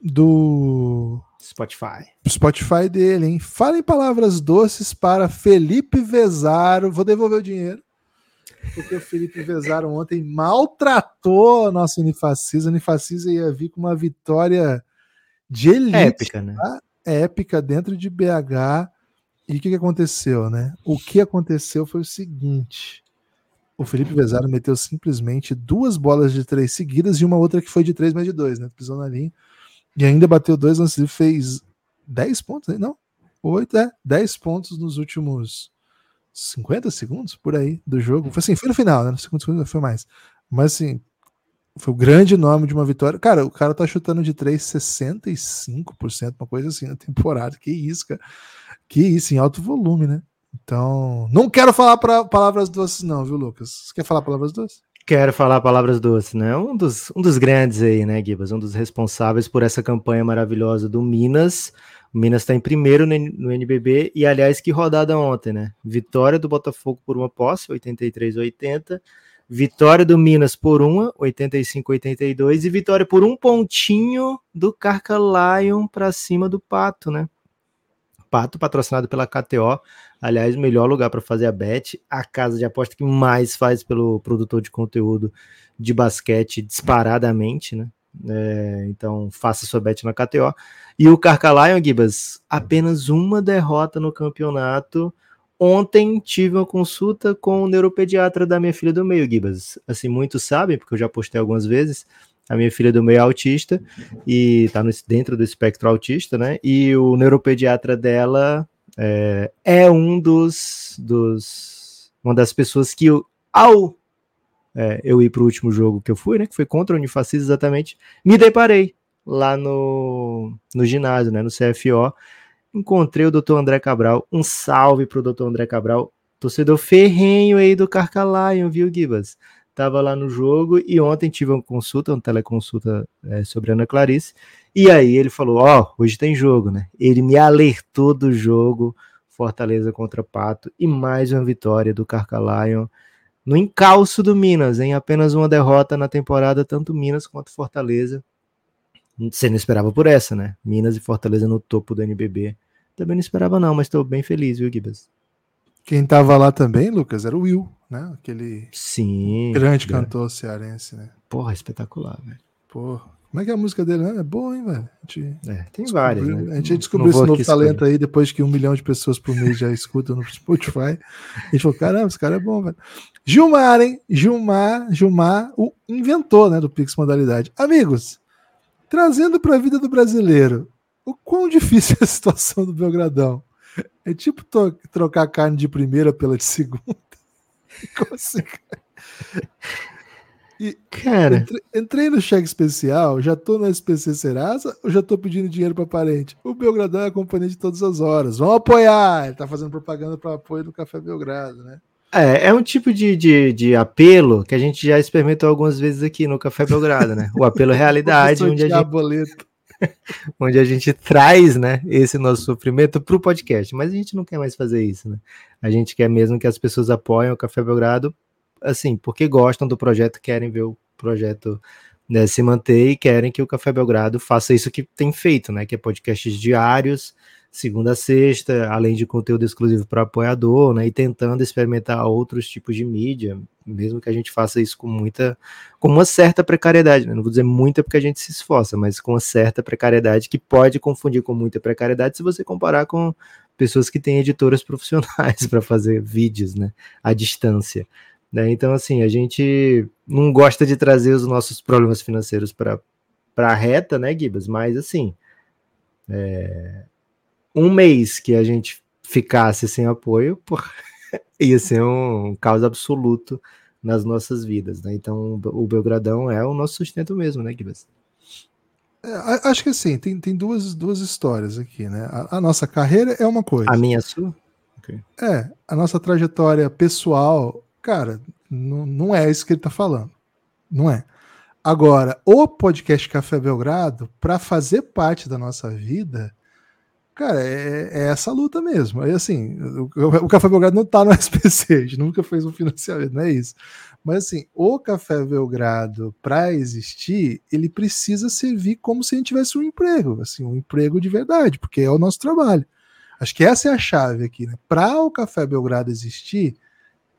do Spotify. Spotify dele, hein? Falem palavras doces para Felipe Vezaro. Vou devolver o dinheiro. Porque o Felipe Vezaro ontem maltratou a nossa Unifacisa. A Unifacisa ia vir com uma vitória de elite. Épica, né? Tá? Épica dentro de BH. E o que, que aconteceu, né? O que aconteceu foi o seguinte. O Felipe Vezaro meteu simplesmente duas bolas de três seguidas e uma outra que foi de três, mais de dois, né? Pisou na linha. E ainda bateu dois lances e fez 10 pontos, né? não? 8, é, 10 pontos nos últimos 50 segundos por aí do jogo. Foi assim, foi no final, né? No segundo segundo foi mais. Mas assim, foi o grande nome de uma vitória. Cara, o cara tá chutando de 3, 65%, uma coisa assim na temporada. Que isso, cara. Que isso, em alto volume, né? Então, não quero falar pra, palavras doces, não, viu, Lucas? Você quer falar palavras doces? Quero falar palavras doces, né? Um dos, um dos grandes aí, né, Gibas? Um dos responsáveis por essa campanha maravilhosa do Minas. O Minas está em primeiro no NBB e, aliás, que rodada ontem, né? Vitória do Botafogo por uma posse, 83 80. Vitória do Minas por uma, 85 82. E vitória por um pontinho do Carca Lion para cima do Pato, né? Pato, patrocinado pela KTO. Aliás, o melhor lugar para fazer a bet, a casa de aposta que mais faz pelo produtor de conteúdo de basquete disparadamente, né? É, então faça sua bet na KTO. E o Carcalion, Gibas, apenas uma derrota no campeonato. Ontem tive uma consulta com o neuropediatra da minha filha do meio, Gibas. Assim, muitos sabem, porque eu já postei algumas vezes. A minha filha do meio é autista e tá no, dentro do espectro autista, né? E o neuropediatra dela é, é um dos, dos, uma das pessoas que eu, ao é, eu ir para o último jogo que eu fui, né? Que foi contra o Unifacisa exatamente, me deparei lá no, no ginásio, né? No CFO. Encontrei o Dr. André Cabral. Um salve pro Dr. André Cabral, torcedor ferrenho aí do Carcalion, viu, Gibas? estava lá no jogo e ontem tive uma consulta, uma teleconsulta é, sobre Ana Clarice, e aí ele falou: Ó, oh, hoje tem jogo, né? Ele me alertou do jogo, Fortaleza contra Pato, e mais uma vitória do Carcalion no encalço do Minas, em apenas uma derrota na temporada, tanto Minas quanto Fortaleza. Você não esperava por essa, né? Minas e Fortaleza no topo do NBB. Também não esperava, não, mas estou bem feliz, viu, Gibas? Quem estava lá também, Lucas, era o Will, né? Aquele Sim, grande cantor cearense, né? Porra, espetacular, velho. Porra. Como é que é a música dele? Né? É boa, hein, velho? É, tem várias. Né? A gente descobriu esse novo talento escolher. aí depois que um milhão de pessoas por mês já escutam no Spotify. A gente falou: caramba, esse cara é bom, velho. Gilmar, hein? Gilmar, Gilmar, o inventor né, do Pix Modalidade. Amigos, trazendo para a vida do brasileiro, o quão difícil é a situação do Belgradão? É tipo trocar carne de primeira pela de segunda. Assim, cara? E, cara, entrei, entrei, no cheque especial, já tô no SPC Serasa ou já tô pedindo dinheiro para parente? O Belgradão é a companhia de todas as horas. Vamos apoiar! Ele tá fazendo propaganda para apoio do Café Belgrado, né? É, é um tipo de, de, de, apelo que a gente já experimentou algumas vezes aqui no Café Belgrado, né? O apelo realidade, onde a gente. Onde a gente traz, né, esse nosso sofrimento para o podcast. Mas a gente não quer mais fazer isso, né? A gente quer mesmo que as pessoas apoiem o Café Belgrado, assim, porque gostam do projeto, querem ver o projeto né, se manter e querem que o Café Belgrado faça isso que tem feito, né? Que é podcasts diários, segunda a sexta, além de conteúdo exclusivo para apoiador, né? E tentando experimentar outros tipos de mídia, mesmo que a gente faça isso com muita, com uma certa precariedade, né? não vou dizer muita porque a gente se esforça, mas com uma certa precariedade que pode confundir com muita precariedade se você comparar com pessoas que têm editoras profissionais para fazer vídeos, né, à distância. Né? Então, assim, a gente não gosta de trazer os nossos problemas financeiros para a reta, né, Gibas? Mas, assim, é... um mês que a gente ficasse sem apoio, porra, ia ser um caos absoluto nas nossas vidas, né? Então o Belgradão é o nosso sustento mesmo, né, Gibas? É, acho que assim, tem, tem duas, duas histórias aqui, né? A, a nossa carreira é uma coisa. A minha a sua? Okay. É, a nossa trajetória pessoal, cara, não, não é isso que ele tá falando. Não é. Agora, o podcast Café Belgrado, para fazer parte da nossa vida, cara, é, é, essa luta mesmo. Aí, assim, o, o Café Belgrado não tá no SPC, a gente nunca fez um financiamento, não é isso. Mas, assim, o Café Belgrado, para existir, ele precisa servir como se a gente tivesse um emprego, assim, um emprego de verdade, porque é o nosso trabalho. Acho que essa é a chave aqui, né? Para o Café Belgrado existir,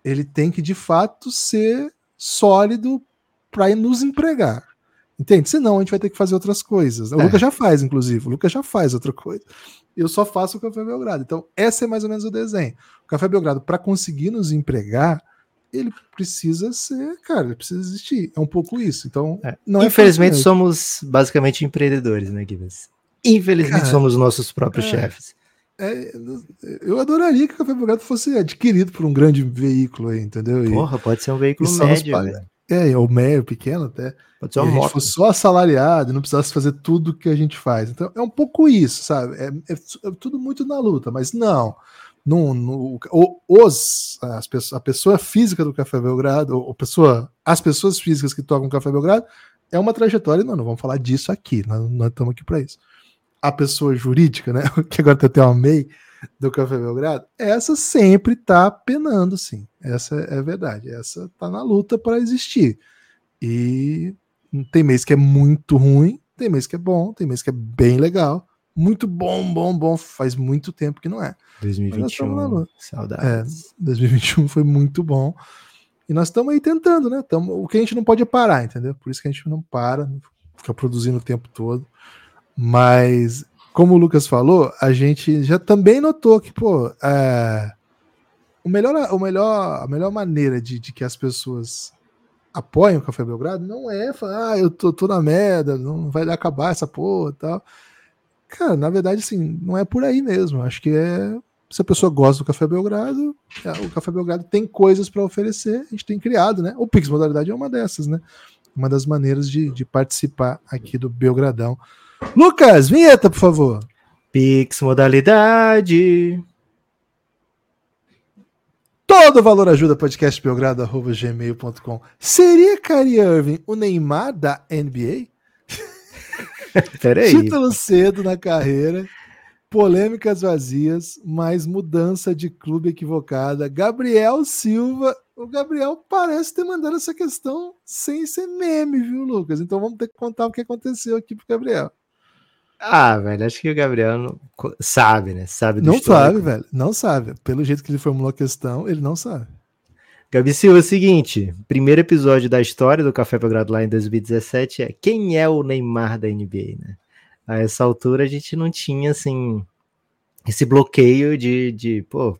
ele tem que de fato ser sólido para nos empregar. Entende? Senão a gente vai ter que fazer outras coisas. O é. Lucas já faz, inclusive. O Lucas já faz outra coisa. Eu só faço o Café Belgrado. Então, esse é mais ou menos o desenho. O Café Belgrado, para conseguir nos empregar, ele precisa ser, cara, ele precisa existir. É um pouco isso. Então, é. é Infelizmente, é somos basicamente empreendedores, né, Gibbs? Infelizmente, cara, somos nossos próprios é. chefes. É, eu adoraria que o Café Belgrado fosse adquirido por um grande veículo aí, entendeu? Porra, pode ser um veículo médio. É, ou meio, pequeno até. Pode ser uma moto. fosse só assalariado, não precisasse fazer tudo que a gente faz. Então é um pouco isso, sabe? É, é, é tudo muito na luta, mas não. No, no, os, as pessoas, a pessoa física do Café Belgrado, ou pessoa, as pessoas físicas que tocam Café Belgrado, é uma trajetória, não, não vamos falar disso aqui, nós, nós estamos aqui para isso a pessoa jurídica, né? Que agora até uma MEI do Café Belgrado, essa sempre tá penando, sim. Essa é verdade. Essa tá na luta para existir. E tem mês que é muito ruim, tem mês que é bom, tem mês que é bem legal. Muito bom, bom, bom. Faz muito tempo que não é. 2021, saudades. É, 2021 foi muito bom. E nós estamos aí tentando, né? Tamo, o que a gente não pode é parar, entendeu? Por isso que a gente não para, fica produzindo o tempo todo. Mas, como o Lucas falou, a gente já também notou que, pô, é, o melhor, o melhor, a melhor maneira de, de que as pessoas apoiem o Café Belgrado não é falar, ah, eu tô, tô na merda, não vai acabar essa porra e tal. Cara, na verdade, assim, não é por aí mesmo. Acho que é. Se a pessoa gosta do Café Belgrado, é, o Café Belgrado tem coisas para oferecer, a gente tem criado, né? O Pix Modalidade é uma dessas, né? Uma das maneiras de, de participar aqui do Belgradão. Lucas, vinheta, por favor. Pix modalidade. Todo valor ajuda podcastbelgrado.gmail.com. Seria Kyrie Irving o Neymar da NBA? Peraí. Título cedo na carreira, polêmicas vazias, mas mudança de clube equivocada. Gabriel Silva. O Gabriel parece ter mandado essa questão sem ser meme, viu, Lucas? Então vamos ter que contar o que aconteceu aqui pro Gabriel. Ah, velho, acho que o Gabriel não... sabe, né? Sabe do Não histórico. sabe, velho. Não sabe. Pelo jeito que ele formulou a questão, ele não sabe. Gabi Silva, é o seguinte: primeiro episódio da história do Café Belgrado lá em 2017 é quem é o Neymar da NBA, né? A essa altura a gente não tinha, assim, esse bloqueio de, de pô,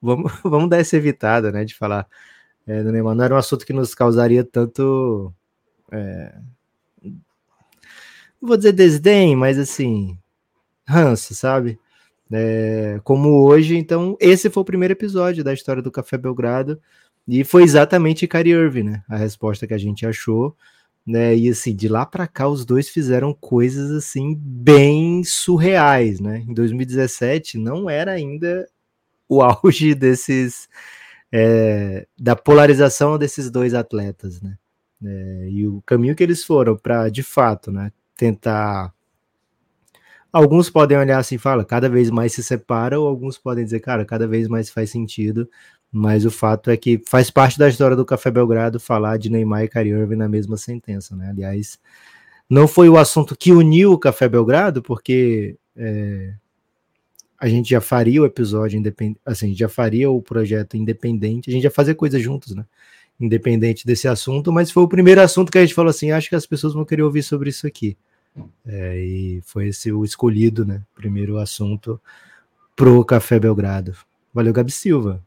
vamos, vamos dar essa evitada, né? De falar é, do Neymar. Não era um assunto que nos causaria tanto. É, não vou dizer desdém, mas assim, ranço, sabe? É, como hoje, então, esse foi o primeiro episódio da história do Café Belgrado, e foi exatamente Kyrie Irving, né? A resposta que a gente achou, né? E assim, de lá para cá, os dois fizeram coisas assim, bem surreais, né? Em 2017, não era ainda o auge desses. É, da polarização desses dois atletas, né? É, e o caminho que eles foram para, de fato, né, tentar. Alguns podem olhar assim e falar, cada vez mais se separa, ou alguns podem dizer, cara, cada vez mais faz sentido. Mas o fato é que faz parte da história do Café Belgrado falar de Neymar e Kyrie Irving na mesma sentença, né? Aliás, não foi o assunto que uniu o Café Belgrado, porque é, a gente já faria o episódio independente, assim, já faria o projeto independente, a gente já fazia coisas juntos, né? Independente desse assunto, mas foi o primeiro assunto que a gente falou assim: acho que as pessoas vão querer ouvir sobre isso aqui. É, e foi esse o escolhido, né? Primeiro assunto pro Café Belgrado. Valeu, Gabi Silva.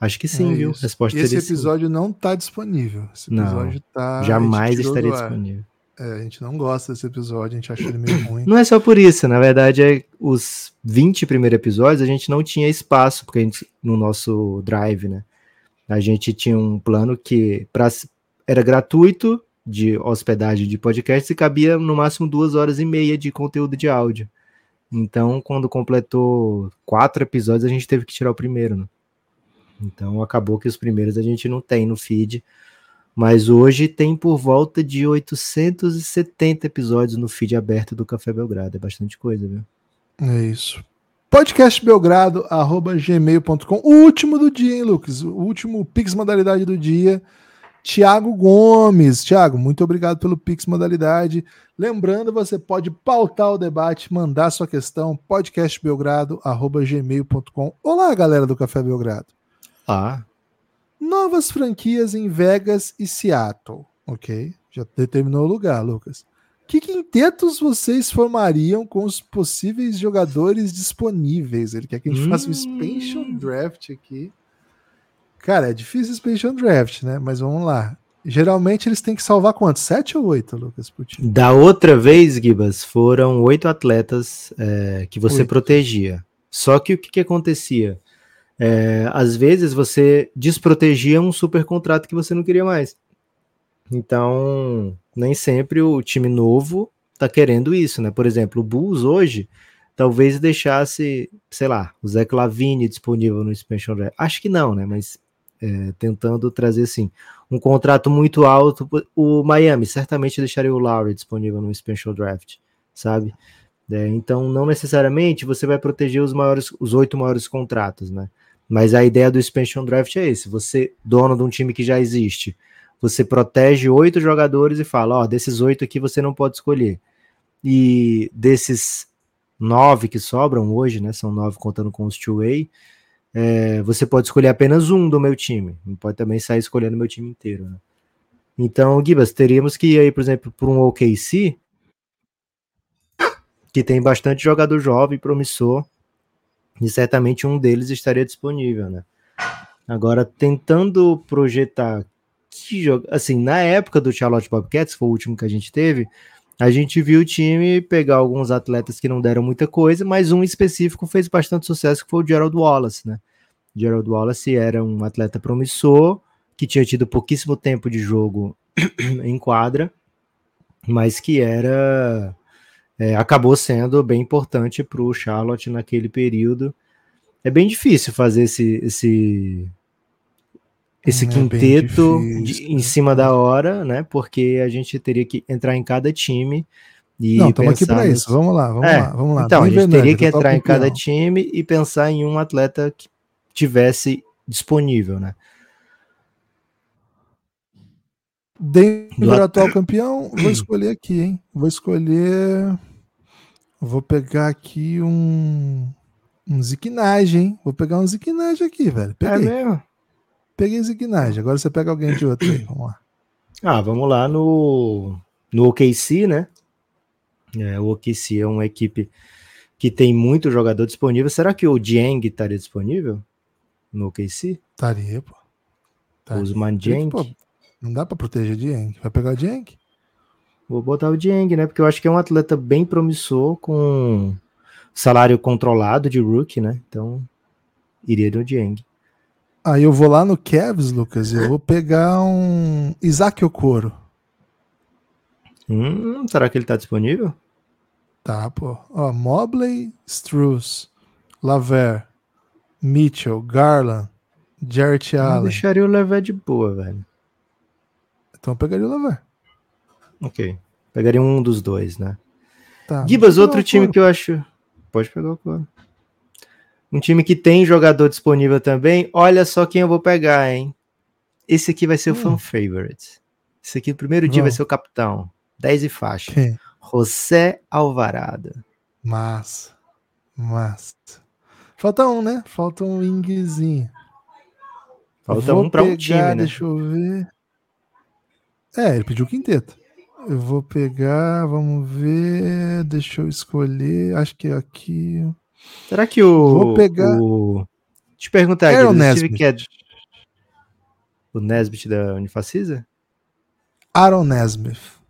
Acho que sim, é viu? Resposta Esse episódio sim. não está disponível. Esse episódio não, tá, jamais estaria disponível. É, a gente não gosta desse episódio, a gente acha ele meio ruim. Não é só por isso, na verdade, é, os 20 primeiros episódios a gente não tinha espaço, porque a gente, no nosso drive, né? A gente tinha um plano que pra, era gratuito, de hospedagem de podcast e cabia no máximo duas horas e meia de conteúdo de áudio. Então, quando completou quatro episódios, a gente teve que tirar o primeiro, né? Então, acabou que os primeiros a gente não tem no feed, Mas hoje tem por volta de 870 episódios no feed aberto do Café Belgrado. É bastante coisa, viu? É isso. Podcastbelgrado.gmail.com. O último do dia, hein, Lucas? O último Pix modalidade do dia. Tiago Gomes. Tiago, muito obrigado pelo Pix modalidade. Lembrando, você pode pautar o debate, mandar sua questão, podcastbelgrado.gmail.com. Olá, galera do Café Belgrado. Ah. Novas franquias em Vegas e Seattle. Ok, já determinou o lugar, Lucas. Que quintetos vocês formariam com os possíveis jogadores disponíveis? Ele quer que a gente hum. faça um expansion draft aqui. Cara, é difícil expansion draft, né? Mas vamos lá. Geralmente eles têm que salvar quantos? Sete ou oito, Lucas? Time? Da outra vez, Gibas, foram oito atletas é, que você oito. protegia. Só que o que, que acontecia? É, às vezes você desprotegia um super contrato que você não queria mais. Então, nem sempre o time novo tá querendo isso, né? Por exemplo, o Bulls hoje talvez deixasse, sei lá, o Zé Clavini disponível no Expansion Draft. Acho que não, né? Mas é, tentando trazer assim um contrato muito alto. O Miami certamente deixaria o Lowry disponível no Expansion Draft, sabe? É, então, não necessariamente você vai proteger os maiores, os oito maiores contratos, né? Mas a ideia do Expansion Draft é esse: você, dono de um time que já existe, você protege oito jogadores e fala: ó, desses oito aqui você não pode escolher. E desses nove que sobram hoje, né? São nove contando com os two-way. É, você pode escolher apenas um do meu time. Não pode também sair escolhendo o meu time inteiro. Né? Então, Gibas, teríamos que ir aí, por exemplo, para um OKC, que tem bastante jogador jovem, promissor, e certamente um deles estaria disponível, né? Agora, tentando projetar que jogo. Assim, na época do Charlotte Bobcats, foi o último que a gente teve, a gente viu o time pegar alguns atletas que não deram muita coisa, mas um específico fez bastante sucesso, que foi o Gerald Wallace, né? Gerald Wallace era um atleta promissor, que tinha tido pouquíssimo tempo de jogo em quadra, mas que era. É, acabou sendo bem importante para o Charlotte naquele período. É bem difícil fazer esse, esse esse é quinteto de, em cima da hora, né? Porque a gente teria que entrar em cada time e Não, estamos aqui para isso. Vamos lá, vamos é, lá, vamos lá. Então, a gente teria que entrar em cada time e pensar em um atleta que tivesse disponível, né? Denver Do... atual campeão, vou escolher aqui, hein? Vou escolher. Vou pegar aqui um. Um Ziquinage, hein? Vou pegar um Ziquinage aqui, velho. É Peguei. É mesmo? Peguei Zignage, agora você pega alguém de outro aí, vamos lá. Ah, vamos lá no, no OKC, né? É, o OKC é uma equipe que tem muito jogador disponível. Será que o Dieng estaria disponível no OKC? Estaria, pô. Taria. Usman Dieng? Pô, não dá para proteger o Dieng. Vai pegar o Dieng? Vou botar o Dieng, né? Porque eu acho que é um atleta bem promissor, com salário controlado de rookie, né? Então, iria no Dieng. Aí eu vou lá no Cavs, Lucas, e eu vou pegar um Isaac Okoro. Hum, será que ele tá disponível? Tá, pô. Ó, Mobley, Struz, Laver, Mitchell, Garland, Jarrett Allen. Eu deixaria o Laver de boa, velho. Então eu pegaria o Laver. Ok. Pegaria um dos dois, né? Tá. Gibas, outro time que eu acho. Pode pegar o Coro. Um time que tem jogador disponível também. Olha só quem eu vou pegar, hein? Esse aqui vai ser o hum. fan favorite. Esse aqui, no primeiro dia, vai ser o capitão. 10 e faixa. Quem? José Alvarado. Massa. Massa. Falta um, né? Falta um wingzinho. Falta um para um time, né? Deixa eu ver. É, ele pediu o quinteto. Eu vou pegar, vamos ver. Deixa eu escolher. Acho que é aqui. Será que o. Vou pegar. O... Te perguntar aqui, o Nesbitt. É... O Nesbitt da Unifacisa? Aaron Nesmith.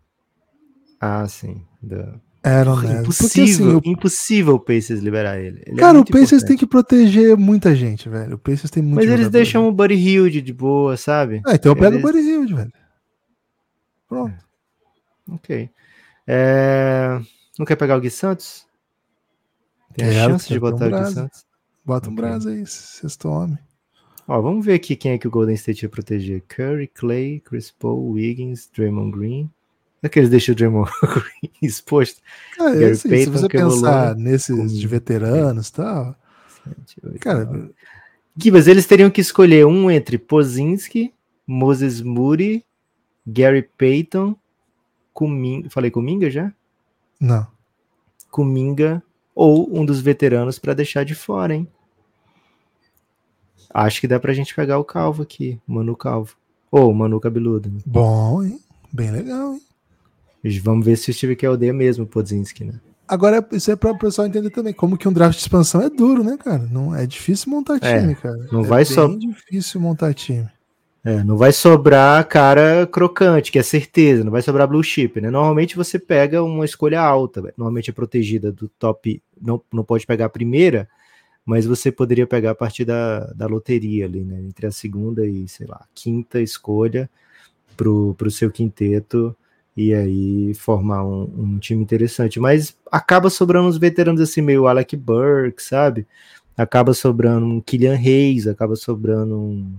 Ah, sim. Da... Aaron Nesmith. Impossível, assim, impossível o Pacers liberar ele. ele é cara, é o Pacers importante. tem que proteger muita gente, velho. O Pacers tem muito Mas eles deixam o Buddy Hilde de boa, sabe? Ah, então eu pego eles... o Buddy Hilde, velho. Pronto. É. Ok. É... Não quer pegar o Gui Santos? Tem a chance de botar um o Gui Santos? Bota um okay. brasa aí, sexto homem. Ó, vamos ver aqui quem é que o Golden State ia proteger. Curry, Clay, Chris Paul, Wiggins, Draymond Green. É que eles deixam o Draymond Green exposto. Cara, Gary assim, se Payton, você Kevin pensar nesses com- de veteranos e tal, cara, nove. Gibas, eles teriam que escolher um entre Pozinski, Moses Moody, Gary Payton, Kuminga, falei Kuminga já? não. Kuminga ou um dos veteranos para deixar de fora, hein? Acho que dá pra gente pegar o Calvo aqui, Manu Calvo. Ou o Manu Cabeludo. né? Bom, hein? Bem legal, hein? Vamos ver se o Steve Kerr odeia mesmo o Pozinski, né? Agora, isso é para o pessoal entender também como que um draft de expansão é duro, né, cara? Não é difícil montar É, time, cara. não é vai bem só- difícil montar time. É, não vai sobrar cara crocante, que é certeza, não vai sobrar blue chip, né? Normalmente você pega uma escolha alta, normalmente é protegida do top, não, não pode pegar a primeira, mas você poderia pegar a partir da, da loteria ali, né? Entre a segunda e, sei lá, quinta escolha pro, pro seu quinteto e aí formar um, um time interessante. Mas acaba sobrando uns veteranos assim, meio Alec Burke, sabe? Acaba sobrando um Kylian Reis, acaba sobrando um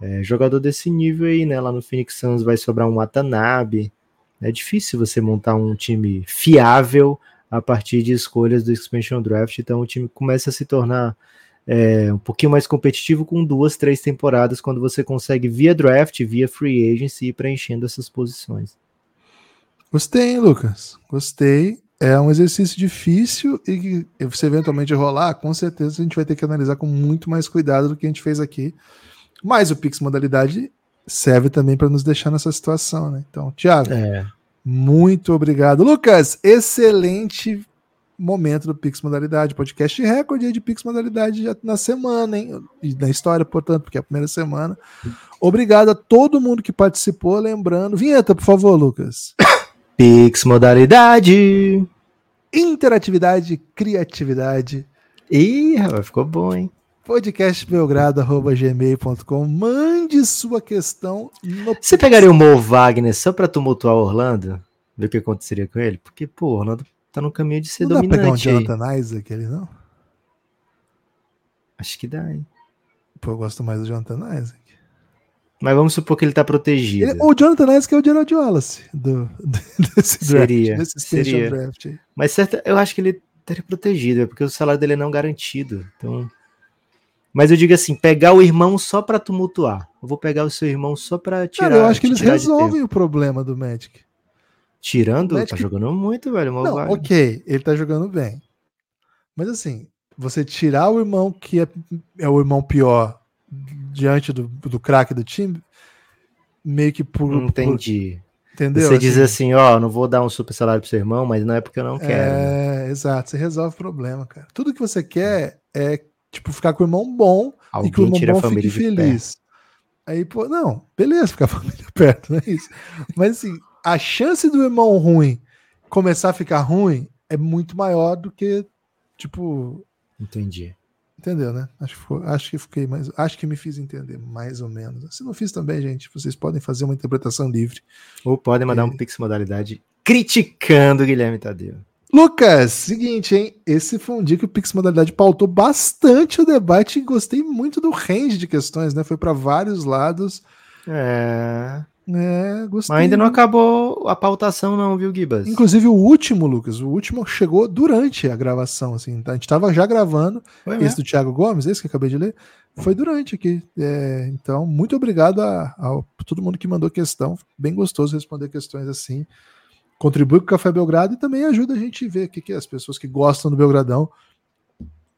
é, jogador desse nível aí, né? Lá no Phoenix Suns vai sobrar um Watanabe. É difícil você montar um time fiável a partir de escolhas do Expansion Draft. Então o time começa a se tornar é, um pouquinho mais competitivo com duas, três temporadas, quando você consegue via draft, via free agency ir preenchendo essas posições. Gostei, hein, Lucas? Gostei. É um exercício difícil e que você eventualmente rolar, com certeza a gente vai ter que analisar com muito mais cuidado do que a gente fez aqui. Mas o Pix Modalidade serve também para nos deixar nessa situação, né? Então, Thiago, É. muito obrigado. Lucas, excelente momento do Pix Modalidade, podcast recorde de Pix Modalidade já na semana, hein? E na história, portanto, porque é a primeira semana. Obrigado a todo mundo que participou, lembrando. Vinheta, por favor, Lucas. Pix modalidade. Interatividade, criatividade. Ih, rapaz, ficou bom, hein? podcastbelgrado.gmail.com Mande sua questão no Você pegaria o Mo Wagner só pra tumultuar o Orlando? Ver o que aconteceria com ele? Porque, pô, o Orlando tá no caminho de ser Não dá pra pegar um dominante. Jonathan Isaac ali, não? Acho que dá, hein? Pô, eu gosto mais do Jonathan Isaac. Mas vamos supor que ele tá protegido. Ele- o Jonathan Isaac é o Gerald Wallace do, desse Seria, draft, desse seria. draft. Mas certo, eu acho que ele estaria protegido, é porque o salário dele é não garantido. Então. Mas eu digo assim, pegar o irmão só pra tumultuar. Eu vou pegar o seu irmão só pra tirar. Cara, eu acho que eles resolvem o problema do Magic. Tirando, Magic- tá jogando muito, velho. Não, ok, ele tá jogando bem. Mas assim, você tirar o irmão que é, é o irmão pior diante do, do craque do time, meio que por. Entendi. entendeu? Você diz assim, ó, não vou dar um super salário pro seu irmão, mas não é porque eu não quero. né? É, exato, você resolve o problema, cara. Tudo que você quer é, tipo, ficar com o irmão bom e que o Alguém irmão bom fique feliz. Aí, pô, não, beleza, ficar a família perto, não é isso. Mas assim, a chance do irmão ruim começar a ficar ruim é muito maior do que, tipo. Entendi. entendeu, né? Acho que, foi- acho que fiquei mais. Acho que me fiz entender, mais ou menos. Se não fiz também, gente, vocês podem fazer uma interpretação livre. Ou podem mandar um pix modalidade criticando o Guilherme Tadeu. Lucas, seguinte, hein? Esse foi um dia que o Pix Modalidade pautou bastante o debate e gostei muito do range de questões, né? Foi para vários lados. É. É, gostei. Mas ainda não acabou a pautação, não, viu, Gibas? Inclusive o último, Lucas, o último chegou durante a gravação, assim. A gente tava já gravando. Foi Esse mesmo? do Thiago Gomes, esse que eu acabei de ler, foi durante aqui. É, então, muito obrigado a, a todo mundo que mandou questão. Bem gostoso responder questões assim. Contribui com o Café Belgrado e também ajuda a gente a ver o que, que as pessoas que gostam do Belgradão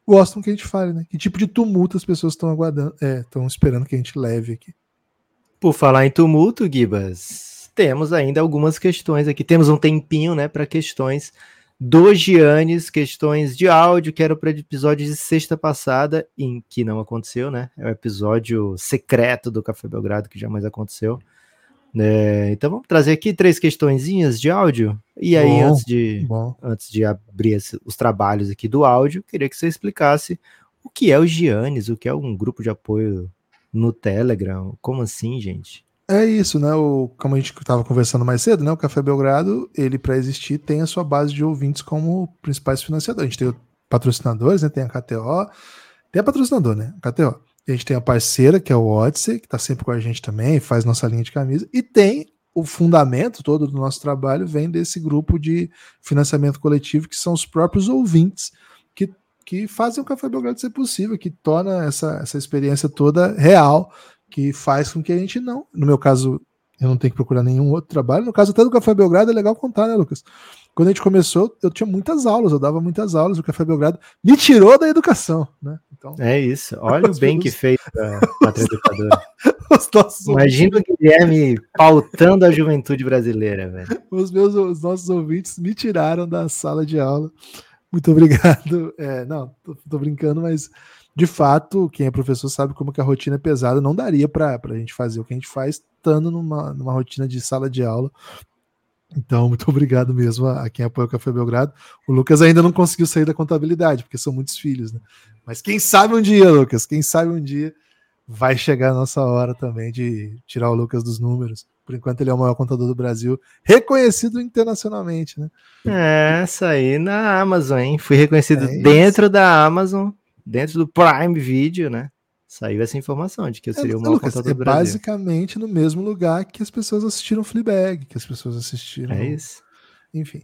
gostam que a gente fale, né? Que tipo de tumulto as pessoas estão aguardando, estão esperando que a gente leve aqui. Por falar em tumulto, Gibas, temos ainda algumas questões aqui. Temos um tempinho, né, para questões do Giannis, questões de áudio, que era para o episódio de sexta passada, em que não aconteceu, né? É o episódio secreto do Café Belgrado, que jamais aconteceu. É, então vamos trazer aqui três questõezinhas de áudio. E aí, Bom. antes de, Bom, antes de abrir esse- os trabalhos aqui do áudio, queria que você explicasse o que é o Giannis, o que é um grupo de apoio no Telegram. Como assim, gente? é isso, né? O, como a gente estava conversando mais cedo, né? O Café Belgrado, ele para existir tem a sua base de ouvintes como principais financiadores. A gente tem patrocinadores, né? Tem a KTO, tem a patrocinador, né? A KTO. A gente tem a parceira, que é o Odyssey, que está sempre com a gente também, faz nossa linha de camisa. E tem o fundamento todo do nosso trabalho vem desse grupo de financiamento coletivo, que são os próprios ouvintes que, que fazem o Café Belgrado ser possível, que torna essa, essa experiência toda real, que faz com que a gente não, no meu caso, eu não tenho que procurar nenhum outro trabalho. No caso até do Café Belgrado é legal contar, né, Lucas? Quando a gente começou, eu tinha muitas aulas, eu dava muitas aulas, o Café Belgrado me tirou da educação, né? Então, é isso. Olha o bem que fez a Pátria Educadora. Imagina o Guilherme pautando a juventude brasileira, velho. Os meus os nossos ouvintes me tiraram da sala de aula. Muito obrigado. É, não, tô, tô, brincando, mas de fato, quem é professor sabe como que a rotina é pesada. Não daria para a gente fazer o que a gente faz estando numa, numa rotina de sala de aula. Então, muito obrigado mesmo a, a, quem apoia o Café Belgrado. O Lucas ainda não conseguiu sair da contabilidade, porque são muitos filhos, né? Mas quem sabe um dia, Lucas, quem sabe um dia vai chegar a nossa hora também de tirar o Lucas dos números. Por enquanto, ele é o maior contador do Brasil, reconhecido internacionalmente, né? É, essa aí na Amazon, hein? Fui reconhecido é dentro da Amazon, dentro do Prime Video, né? Saiu essa informação de que eu seria é, o maior Lucas, contador é do Brasil. basicamente no mesmo lugar que as pessoas assistiram Fleabag, que as pessoas assistiram. É isso. Enfim.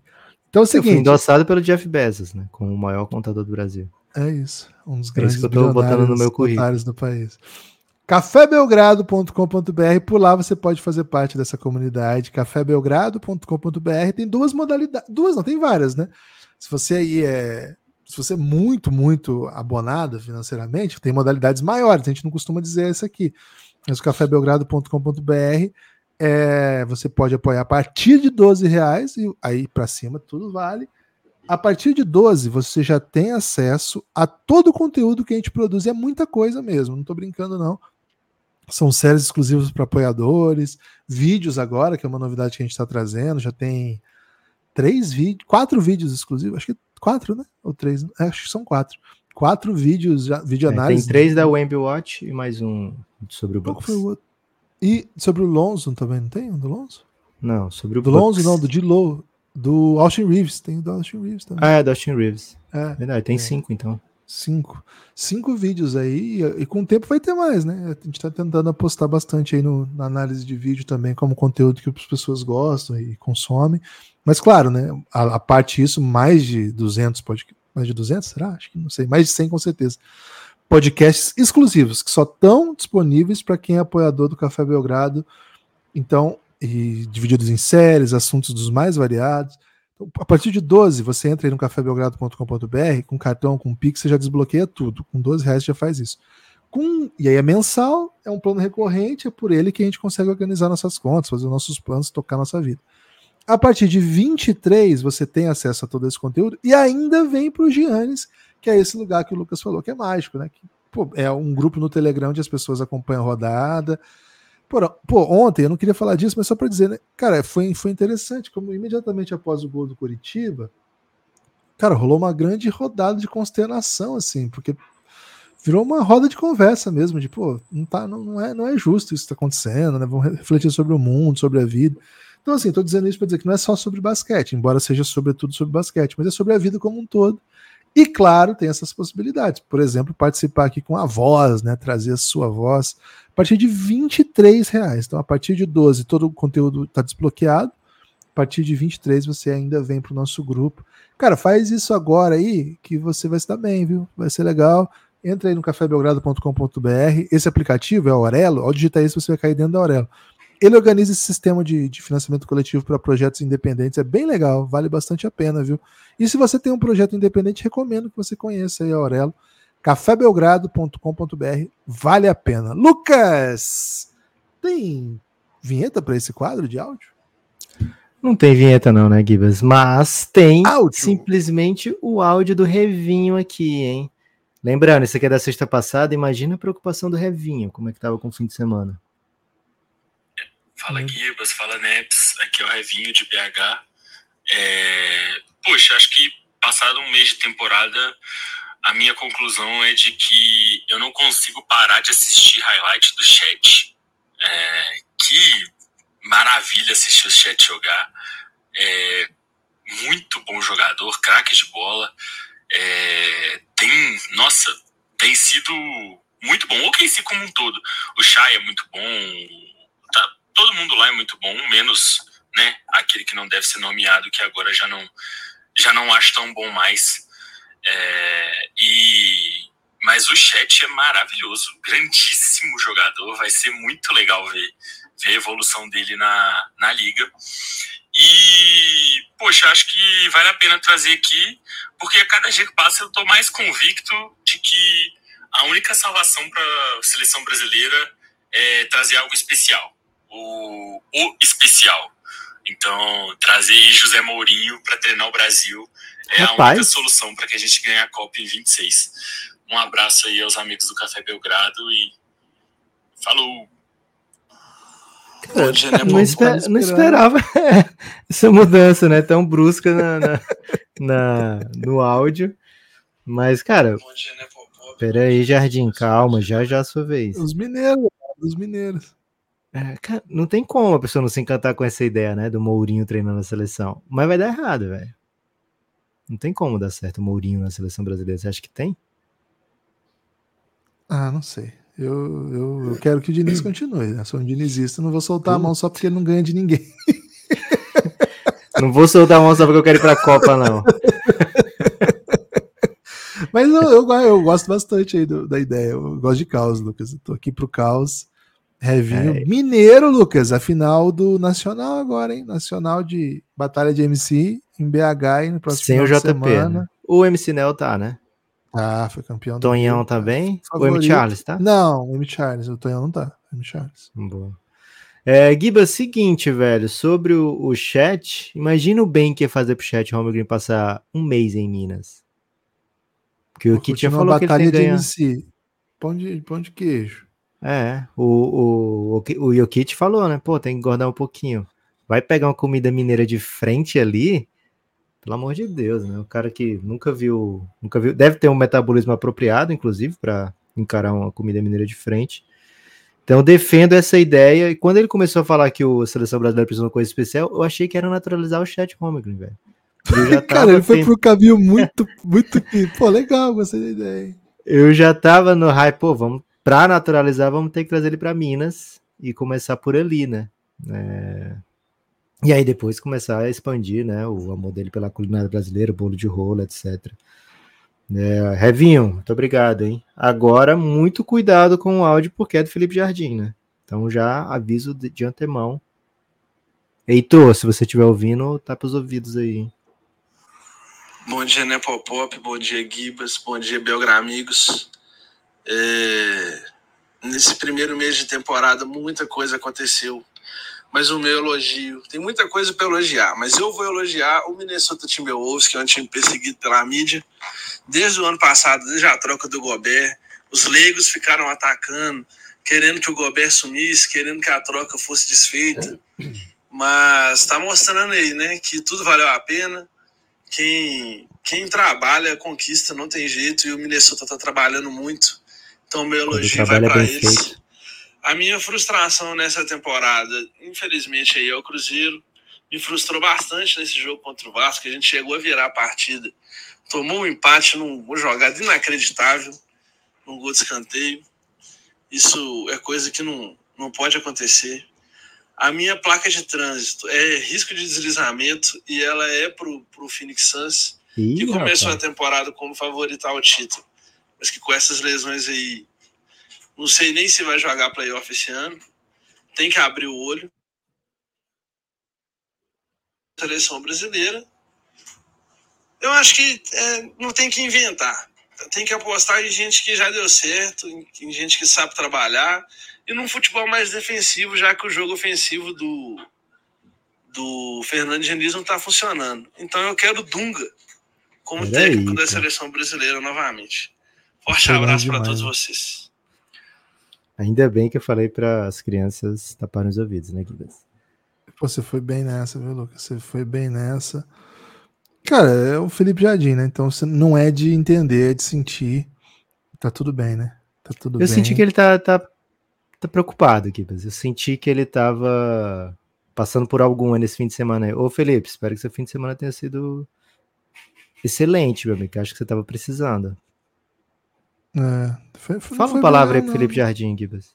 Então é o seguinte. Eu fui endossado pelo Jeff Bezos, né? Como o maior contador do Brasil. É isso. Um dos é grandes que eu tô botando no meu currículo. do país. cafébelgrado.com.br, por lá você pode fazer parte dessa comunidade. cafébelgrado.com.br tem duas modalidades, duas não, tem várias, né? Se você aí é se você é muito, muito abonado financeiramente, tem modalidades maiores. A gente não costuma dizer isso aqui. Mas o cafébelgrado.com.br é, você pode apoiar a partir de 12 reais e aí para cima tudo vale. A partir de 12 você já tem acesso a todo o conteúdo que a gente produz. É muita coisa mesmo, não estou brincando não. São séries exclusivas para apoiadores, vídeos agora, que é uma novidade que a gente está trazendo. Já tem três vídeos, quatro vídeos exclusivos, acho que quatro, né? Ou três, é, acho que são quatro. Quatro vídeos, já, vídeo análise. É, tem três da Wemby Watch e mais um sobre o Bucks. Foi o outro? E sobre o Lonzo também, não tem um do Lonzo? Não, sobre o Do Lonzo não, do Dilo, do Austin Reeves, tem o do Austin Reeves também. Ah, é, do Austin Reeves. É. Verdade, tem é. cinco então. Cinco. Cinco vídeos aí, e, e, com o tempo vai ter mais, né? A gente tá tentando apostar bastante aí no, na análise de vídeo também, como conteúdo que as pessoas gostam e consomem. Mas claro, né? A, a parte disso, mais de 200 podcasts. Mais de 200, será? Acho que não sei. Mais de 100 com certeza. Podcasts exclusivos, que só estão disponíveis para quem é apoiador do Café Belgrado. Então, e divididos em séries, assuntos dos mais variados. Então, a partir de 12, você entra aí no cafébelgrado.com.br, com cartão, com Pix, você já desbloqueia tudo. Com 12 reais já faz isso. Com, e aí é mensal, é um plano recorrente, é por ele que a gente consegue organizar nossas contas, fazer nossos planos, tocar nossa vida. A partir de 23, você tem acesso a todo esse conteúdo e ainda vem para o Giannis, que é esse lugar que o Lucas falou, que é mágico, né? Que, pô, é um grupo no Telegram onde as pessoas acompanham a rodada. Pô, pô ontem, eu não queria falar disso, mas só para dizer, né? Cara, foi, foi interessante, como imediatamente após o gol do Curitiba, cara, rolou uma grande rodada de consternação, assim, porque virou uma roda de conversa mesmo, de, pô, não, tá, não, não, é, não é justo isso que está acontecendo, né? Vamos refletir sobre o mundo, sobre a vida. Então, assim, estou dizendo isso para dizer que não é só sobre basquete, embora seja sobretudo sobre basquete, mas é sobre a vida como um todo. E, claro, tem essas possibilidades. Por exemplo, participar aqui com a voz, né? Trazer a sua voz. A partir de 23 reais. Então, a partir de 12, todo o conteúdo está desbloqueado. A partir de 23, você ainda vem para o nosso grupo. Cara, faz isso agora aí, que você vai se dar bem, viu? Vai ser legal. Entra aí no cafébelgrado.com.br. Esse aplicativo é a Aurelo. Ao digitar isso, você vai cair dentro da Aurelo. Ele organiza esse sistema de, de financiamento coletivo para projetos independentes, é bem legal, vale bastante a pena, viu? E se você tem um projeto independente, recomendo que você conheça aí a Aurelo, cafébelgrado.com.br, vale a pena. Lucas, tem vinheta para esse quadro de áudio? Não tem vinheta não, né, Gibas? Mas tem áudio. simplesmente o áudio do Revinho aqui, hein? Lembrando, esse aqui é da sexta passada, imagina a preocupação do Revinho, como é que tava com o fim de semana. Fala uhum. Gibas, fala Neps, aqui é o Revinho de BH. É... Poxa, acho que passado um mês de temporada, a minha conclusão é de que eu não consigo parar de assistir highlights do chat. É... Que maravilha assistir o chat jogar. É... Muito bom jogador, craque de bola. É... Tem, nossa, tem sido muito bom. O KC como um todo. O Shai é muito bom. Todo mundo lá é muito bom, menos né, aquele que não deve ser nomeado, que agora já não, já não acho tão bom mais. É, e mas o chat é maravilhoso, grandíssimo jogador, vai ser muito legal ver, ver a evolução dele na, na liga. E, poxa, acho que vale a pena trazer aqui, porque a cada dia que passa eu estou mais convicto de que a única salvação para a seleção brasileira é trazer algo especial. O, o especial. Então, trazer José Mourinho para treinar o Brasil é Rapaz. a única solução para que a gente ganhe a Copa em 26. Um abraço aí aos amigos do Café Belgrado e falou! Cara, dia, né, não, esper, não, esperava essa mudança, né? Tão brusca na, na, na no áudio. Mas, cara, dia, né, peraí, Jardim, calma, já já a sua vez. Os mineiros, os mineiros. É, cara, não tem como a pessoa não se encantar com essa ideia, né? Do Mourinho treinando a seleção. Mas vai dar errado, velho. Não tem como dar certo o Mourinho na seleção brasileira. Você acha que tem? Ah, não sei. Eu, eu, eu quero que o Diniz continue. Eu sou um dinizista, não vou soltar a mão só porque ele não ganha de ninguém. Não vou soltar a mão só porque eu quero ir pra Copa, não. Mas eu, eu, eu, gosto bastante aí do, da ideia. Eu gosto de caos, Lucas. Eu tô aqui pro caos. Revinho é. Mineiro, Lucas. A final do Nacional agora, hein? Nacional de Batalha de MC em BH e no próximo Sem o JP. Semana. Né? O MC Nel tá, né? Ah, foi campeão. Tonhão tá bem? O M. Charles, tá? Não, o M. Charles. O Tonhão não tá. O M. Charles. Boa. É, Giba, seguinte, velho, sobre o, o chat, imagina o bem que ia fazer pro chat Holmgren passar um mês em Minas. Porque o Kit já falou que ele tem que ganhar. MC. Pão de, pão de queijo. É, o, o, o, o Jokic falou, né? Pô, tem que engordar um pouquinho. Vai pegar uma comida mineira de frente ali, pelo amor de Deus, né? O cara que nunca viu, nunca viu, deve ter um metabolismo apropriado, inclusive, para encarar uma comida mineira de frente. Então, defendo essa ideia. E quando ele começou a falar que o Seleção Brasileira precisa de uma coisa especial, eu achei que era naturalizar o chat Holmgren, velho. Cara, ele foi pro caminho muito, muito. Pô, legal, gostei da ideia. Eu já tava no hype, pô, vamos, pra naturalizar, vamos ter que trazer ele pra Minas e começar por ali, né? É... E aí depois começar a expandir, né, o amor dele pela culinária brasileira, bolo de rolo, etc. É, Revinho, muito obrigado, hein? Agora, muito cuidado com o áudio, porque é do Felipe Jardim, né? Então já aviso de, de antemão. Heitor, se você estiver ouvindo, tapa os ouvidos aí, hein? Bom dia, Nepopop, bom dia, Gibas, bom dia, Belgra Amigos. É... Nesse primeiro mês de temporada, muita coisa aconteceu mas o meu elogio. Tem muita coisa para elogiar, mas eu vou elogiar o Minnesota Timberwolves, que é um time perseguido pela mídia. Desde o ano passado, desde a troca do Gobert, os leigos ficaram atacando, querendo que o Gobert sumisse, querendo que a troca fosse desfeita. Mas está mostrando aí, né, que tudo valeu a pena. Quem, quem trabalha conquista, não tem jeito, e o Minnesota está trabalhando muito. Então, meu elogio vai para eles. Feito. A minha frustração nessa temporada, infelizmente, aí é o Cruzeiro. Me frustrou bastante nesse jogo contra o Vasco, a gente chegou a virar a partida. Tomou um empate numa jogada inacreditável, num gol de escanteio. Isso é coisa que não, não pode acontecer. A minha placa de trânsito é risco de deslizamento e ela é pro, pro Phoenix Suns, Ih, que começou rapaz. a temporada como favorito ao título, mas que com essas lesões aí não sei nem se vai jogar playoff esse ano. Tem que abrir o olho. Seleção brasileira. Eu acho que é, não tem que inventar. Tem que apostar em gente que já deu certo, em gente que sabe trabalhar e num futebol mais defensivo, já que o jogo ofensivo do, do Fernando Diniz não está funcionando. Então eu quero Dunga como Olha técnico aí, da seleção brasileira novamente. Forte abraço para todos vocês. Ainda bem que eu falei para as crianças taparem os ouvidos, né, Guilherme? Você foi bem nessa, viu, Lucas? Você foi bem nessa. Cara, é o Felipe Jardim, né? Então você não é de entender, é de sentir. Tá tudo bem, né? Tá tudo eu bem. senti que ele tá, tá, tá preocupado, Guilherme. Eu senti que ele tava passando por alguma nesse fim de semana aí. Ô, Felipe, espero que seu fim de semana tenha sido excelente, meu amigo. Acho que você tava precisando. É, foi- foi- Fala uma palavra aí pro não. Felipe Jardim, Gibas.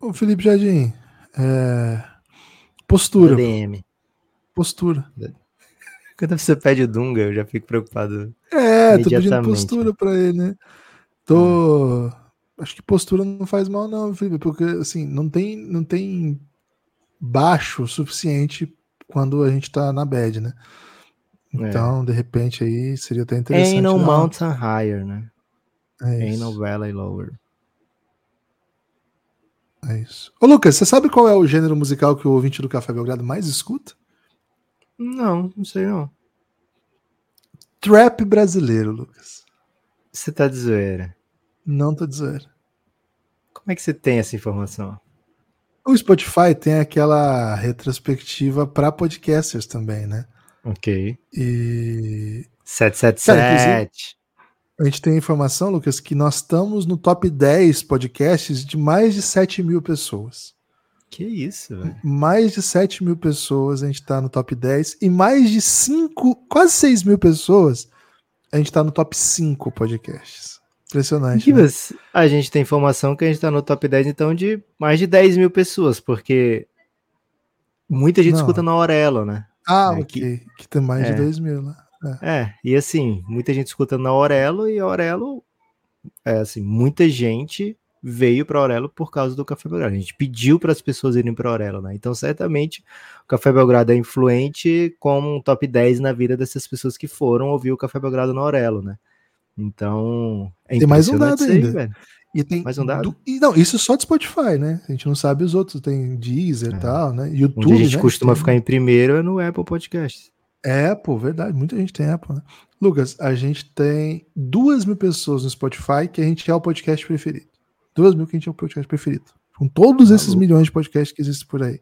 Ô, Felipe Jardim, é, postura, DM. postura. Quando você pede o Dunga, eu já fico preocupado. É, tô pedindo postura pra ele, né? Tô. Acho que postura não faz mal, não, Felipe, porque assim, não tem, não tem baixo o suficiente quando a gente tá na bad, né? Então, de repente, aí seria até interessante. No dar uma- mountain higher, né? É Ain't isso, no valley lower. é isso. Ô, Lucas, você sabe qual é o gênero musical que o ouvinte do Café Belgrado mais escuta? Não, não sei não. Trap brasileiro, Lucas. Você tá de zoeira. Não tô dizendo. Como é que você tem essa informação? O Spotify tem aquela retrospectiva para podcasters também, né? Ok. E 777. A gente tem informação, Lucas, que nós estamos no top 10 podcasts de mais de 7 mil pessoas. Que isso, velho. Mais de 7 mil pessoas a gente está no top 10 e mais de 5, quase 6 mil pessoas a gente está no top 5 podcasts. Impressionante. né? A gente tem informação que a gente tá no top 10, então, de mais de 10 mil pessoas, porque muita gente Não. escuta na Aurelo, né? Ah, É, ok. Que, tem mais é. de 2 mil lá. É, e assim, muita gente escuta na Aurelo e a Aurelo, é assim, muita gente veio para Aurelo por causa do Café Belgrado. A gente pediu para as pessoas irem para Aurelo, né? Então, certamente, o Café Belgrado é influente como um top 10 na vida dessas pessoas que foram ouvir o Café Belgrado na Aurelo, né? Então, é Tem mais um dado isso aí, ainda. velho. E tem Mais um dado? du- e não, isso só de Spotify, né? A gente não sabe os outros. Tem Deezer e É. tal, né? YouTube. Onde a gente né? costuma Tem- ficar em primeiro é no Apple Podcast. É, pô, verdade. Muita gente tem Apple, né? Lucas, a gente tem duas mil pessoas no Spotify que a gente é o podcast preferido. Duas mil que a gente é o podcast preferido. Com todos esses Maluco. milhões de podcasts que existem por aí.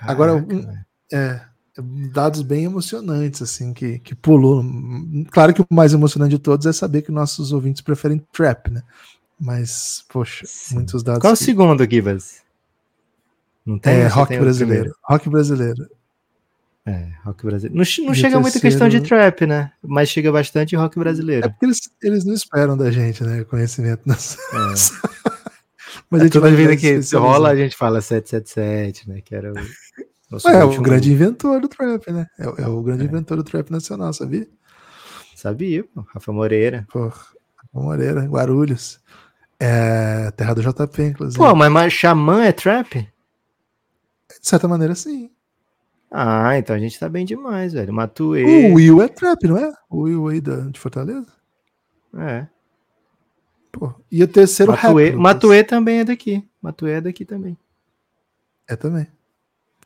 Agora, Caraca, um- velho. É, dados bem emocionantes, assim, que, que pulou. Claro que o mais emocionante de todos é saber que nossos ouvintes preferem trap, né? Mas, poxa, Sim. muitos dados. Qual é o que- segundo, Gibas? Não tem? É, rock tem o brasileiro. Rock brasileiro. É, rock brasileiro. Não, não chega muita questão de trap, né? Mas chega bastante rock É brasileiro. porque eles, eles não esperam da gente, né? Conhecimento. Nas... É. Mas É, a gente toda vai que especializar. rola, a gente fala 777, né? Que era o. nosso É, o grande inventor do trap, né? É, o- é o grande inventor do trap nacional, sabia? Sabia, pô. Rafa Moreira. Pô, Moreira, Guarulhos. É, terra do JP, inclusive. Pô, mas, mas Xamã é trap? De certa maneira, sim. Ah, então a gente tá bem demais, velho. Matuê. O Will é trap, não é? O Will aí da, de Fortaleza? É. Pô. E o terceiro Matuê, rap. Matuê também é daqui. Matuê é daqui também. É também.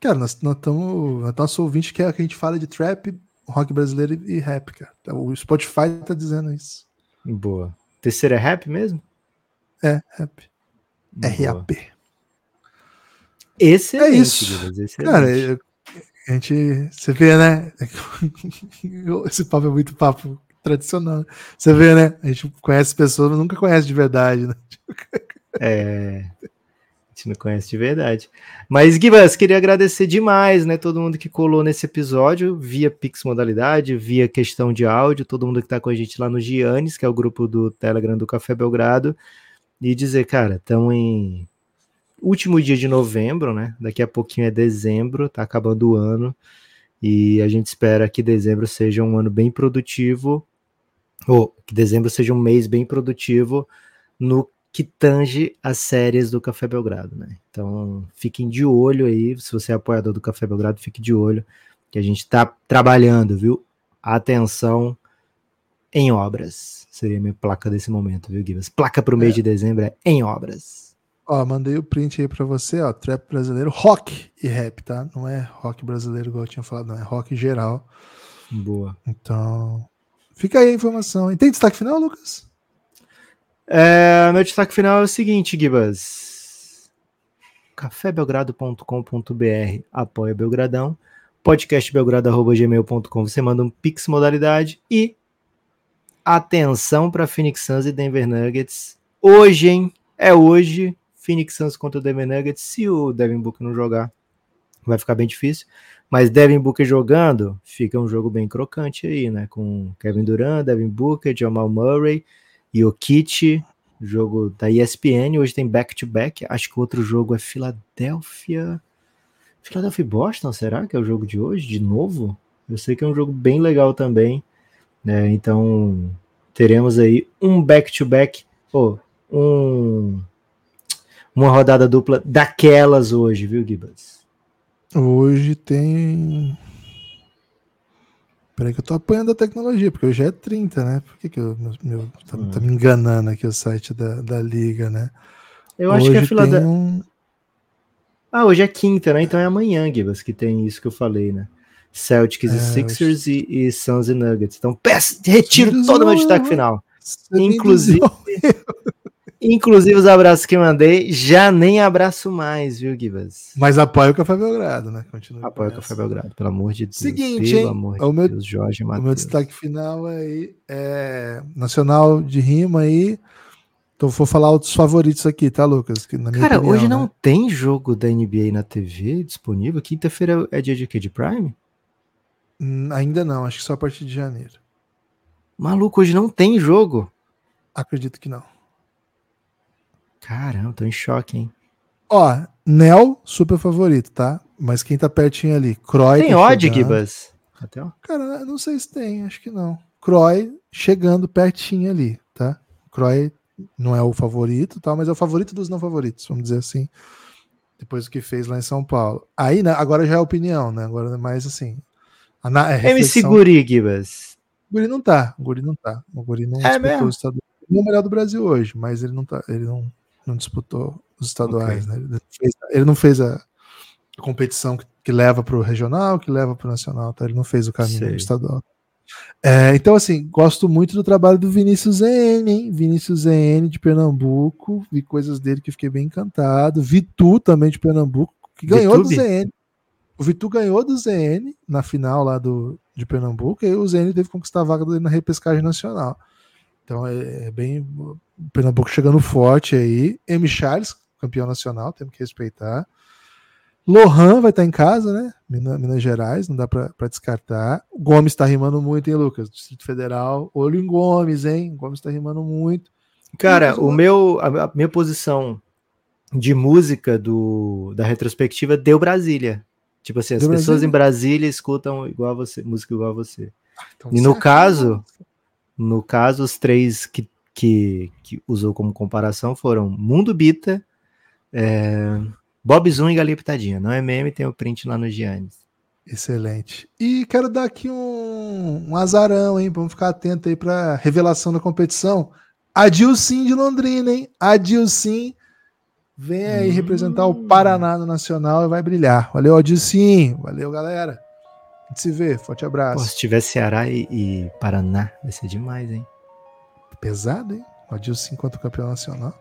Cara, nós estamos. Nosso ouvinte quer que a gente fale de trap, rock brasileiro e, rap, cara. O Spotify tá dizendo isso. Boa. Terceiro é rap mesmo? É, rap. Boa. RAP. Excelente, É isso. Excelente. Cara, a gente. Você vê, né? Esse papo é muito papo tradicional. Você vê, né? A gente conhece pessoas, nunca conhece de verdade, né? É, a gente não conhece de verdade. Mas, Gibas, queria agradecer demais, né? Todo mundo que colou nesse episódio, via Pix Modalidade, via questão de áudio, todo mundo que tá com a gente lá no Giannis, que é o grupo do Telegram do Café Belgrado, e dizer, cara, estamos em último dia de novembro, né? Daqui a pouquinho é dezembro, tá acabando o ano, e a gente espera que dezembro seja um ano bem produtivo, ou que dezembro seja um mês bem produtivo no que tange as séries do Café Belgrado, né? Então, fiquem de olho aí, se você é apoiador do Café Belgrado, fique de olho, que a gente tá trabalhando, viu? Atenção em obras. Seria a minha placa desse momento, viu, Gibas? Placa pro mês É. de dezembro é em obras. Ó, mandei o print aí pra você, ó. Trap brasileiro, rock e rap, tá? Não é rock brasileiro, igual eu tinha falado, não. É rock geral. Boa. Então, fica aí a informação. E tem destaque final, Lucas? É, meu destaque final é o seguinte, Gibas. cafébelgrado.com.br apoia Belgradão, podcastbelgrado.gmail.com você manda um pix modalidade e atenção para Phoenix Suns e Denver Nuggets. Hoje, hein? É hoje, Phoenix Suns contra o Denver Nuggets. Se o Devin Booker não jogar, vai ficar bem difícil. Mas Devin Booker jogando, fica um jogo bem crocante aí, né? Com Kevin Durant, Devin Booker, Jamal Murray Jokic, jogo da ESPN, hoje tem back-to-back, acho que o outro jogo é Filadélfia... Philadelphia e Boston, será que é o jogo de hoje, de novo? Eu sei que é um jogo bem legal também, né? Então, teremos aí um back-to-back, oh, um, uma rodada dupla daquelas hoje, viu, Gibas? Hoje tem. Peraí que eu tô apanhando a tecnologia, porque hoje é 30, né? Por que, que eu, meu, meu tá, hum. tá, me enganando aqui o site da, da Liga, né? Eu acho hoje que a Filadélfia. Um... Ah, hoje é quinta, né? Então é amanhã, Gibas, que tem isso que eu falei, né? Celtics é, e Sixers hoje... e, e Suns e Nuggets. Então, peço, retiro todo o meu destaque final. Inclusive, inclusive os abraços que mandei, já nem abraço mais, viu, Gibas? Mas apoio o Café Belgrado, né? Continua apoio o Café Belgrado, pelo amor de Deus. Seguinte, pelo hein? amor de o meu, Deus, Jorge Matheus. O meu destaque final aí é Nacional de Rima aí. Então vou falar outros favoritos aqui, tá, Lucas? Que, Cara, opinião, hoje não né? tem jogo da NBA na TV disponível. Quinta-feira é dia de quê? De Prime? Hum, ainda não, acho que só a partir de janeiro. Maluco, hoje não tem jogo. Acredito que não. Caramba, tô em choque, hein? Ó, Nel, super favorito, tá? Mas quem tá pertinho ali? Croy. Tem tá odd, Gibas? Até, ó. Cara, não sei se tem, acho que não. Croy chegando pertinho ali, tá? Croy não é o favorito, tal, mas é o favorito dos não favoritos, vamos dizer assim. Depois do que fez lá em São Paulo. Aí, né, agora já é opinião, né? Agora é mais assim. A, é MC Guri, Gibas. O Guri não tá. O Guri não tá. O Guri não é disputou os estaduais. Ele é o melhor do Brasil hoje, mas ele não tá. Ele não, não disputou os estaduais, okay. né? Ele, fez, ele não fez a, competição que, que leva para o regional, que leva para o nacional, tá? Ele não fez o caminho estadual. É, então, assim, gosto muito do trabalho do Vinícius ZN, hein? Vinícius ZN de Pernambuco. Vi coisas dele que fiquei bem encantado. Vitu também de Pernambuco, que ganhou do ZN. O Vitu ganhou do ZN na final lá do, de Pernambuco, e o ZN teve que conquistar a vaga dele na repescagem nacional. Então é, é bem. Pernambuco chegando forte aí. M. Charles, campeão nacional, temos que respeitar. Lohan vai estar em casa, né? Minas, Minas Gerais, não dá para descartar. Gomes está rimando muito, hein, Lucas? Distrito Federal. Olho em Gomes, hein? Gomes está rimando muito. Cara, o meu, a, minha posição de música do, da retrospectiva deu Brasília. Tipo assim, as deu pessoas Brasília? em Brasília escutam igual a você, música igual a você. Ah, então e no caso, no caso, os três que, que, que usou como comparação foram Mundo Bita, é, Bob Zoom e Galinha Pitadinha. Não é meme, tem o print lá no Giannis. Excelente. E quero dar aqui um, um azarão, hein? Vamos ficar atento aí para revelação da competição. Adilcim de Londrina, hein? Adilcim vem aí hum. representar o Paraná no Nacional e vai brilhar. Valeu, Adilcim. Valeu, galera. A gente se vê. Forte abraço. Pô, se tiver Ceará e, e, Paraná, vai ser demais, hein? Pesado, hein? O Adilcim quanto campeão nacional.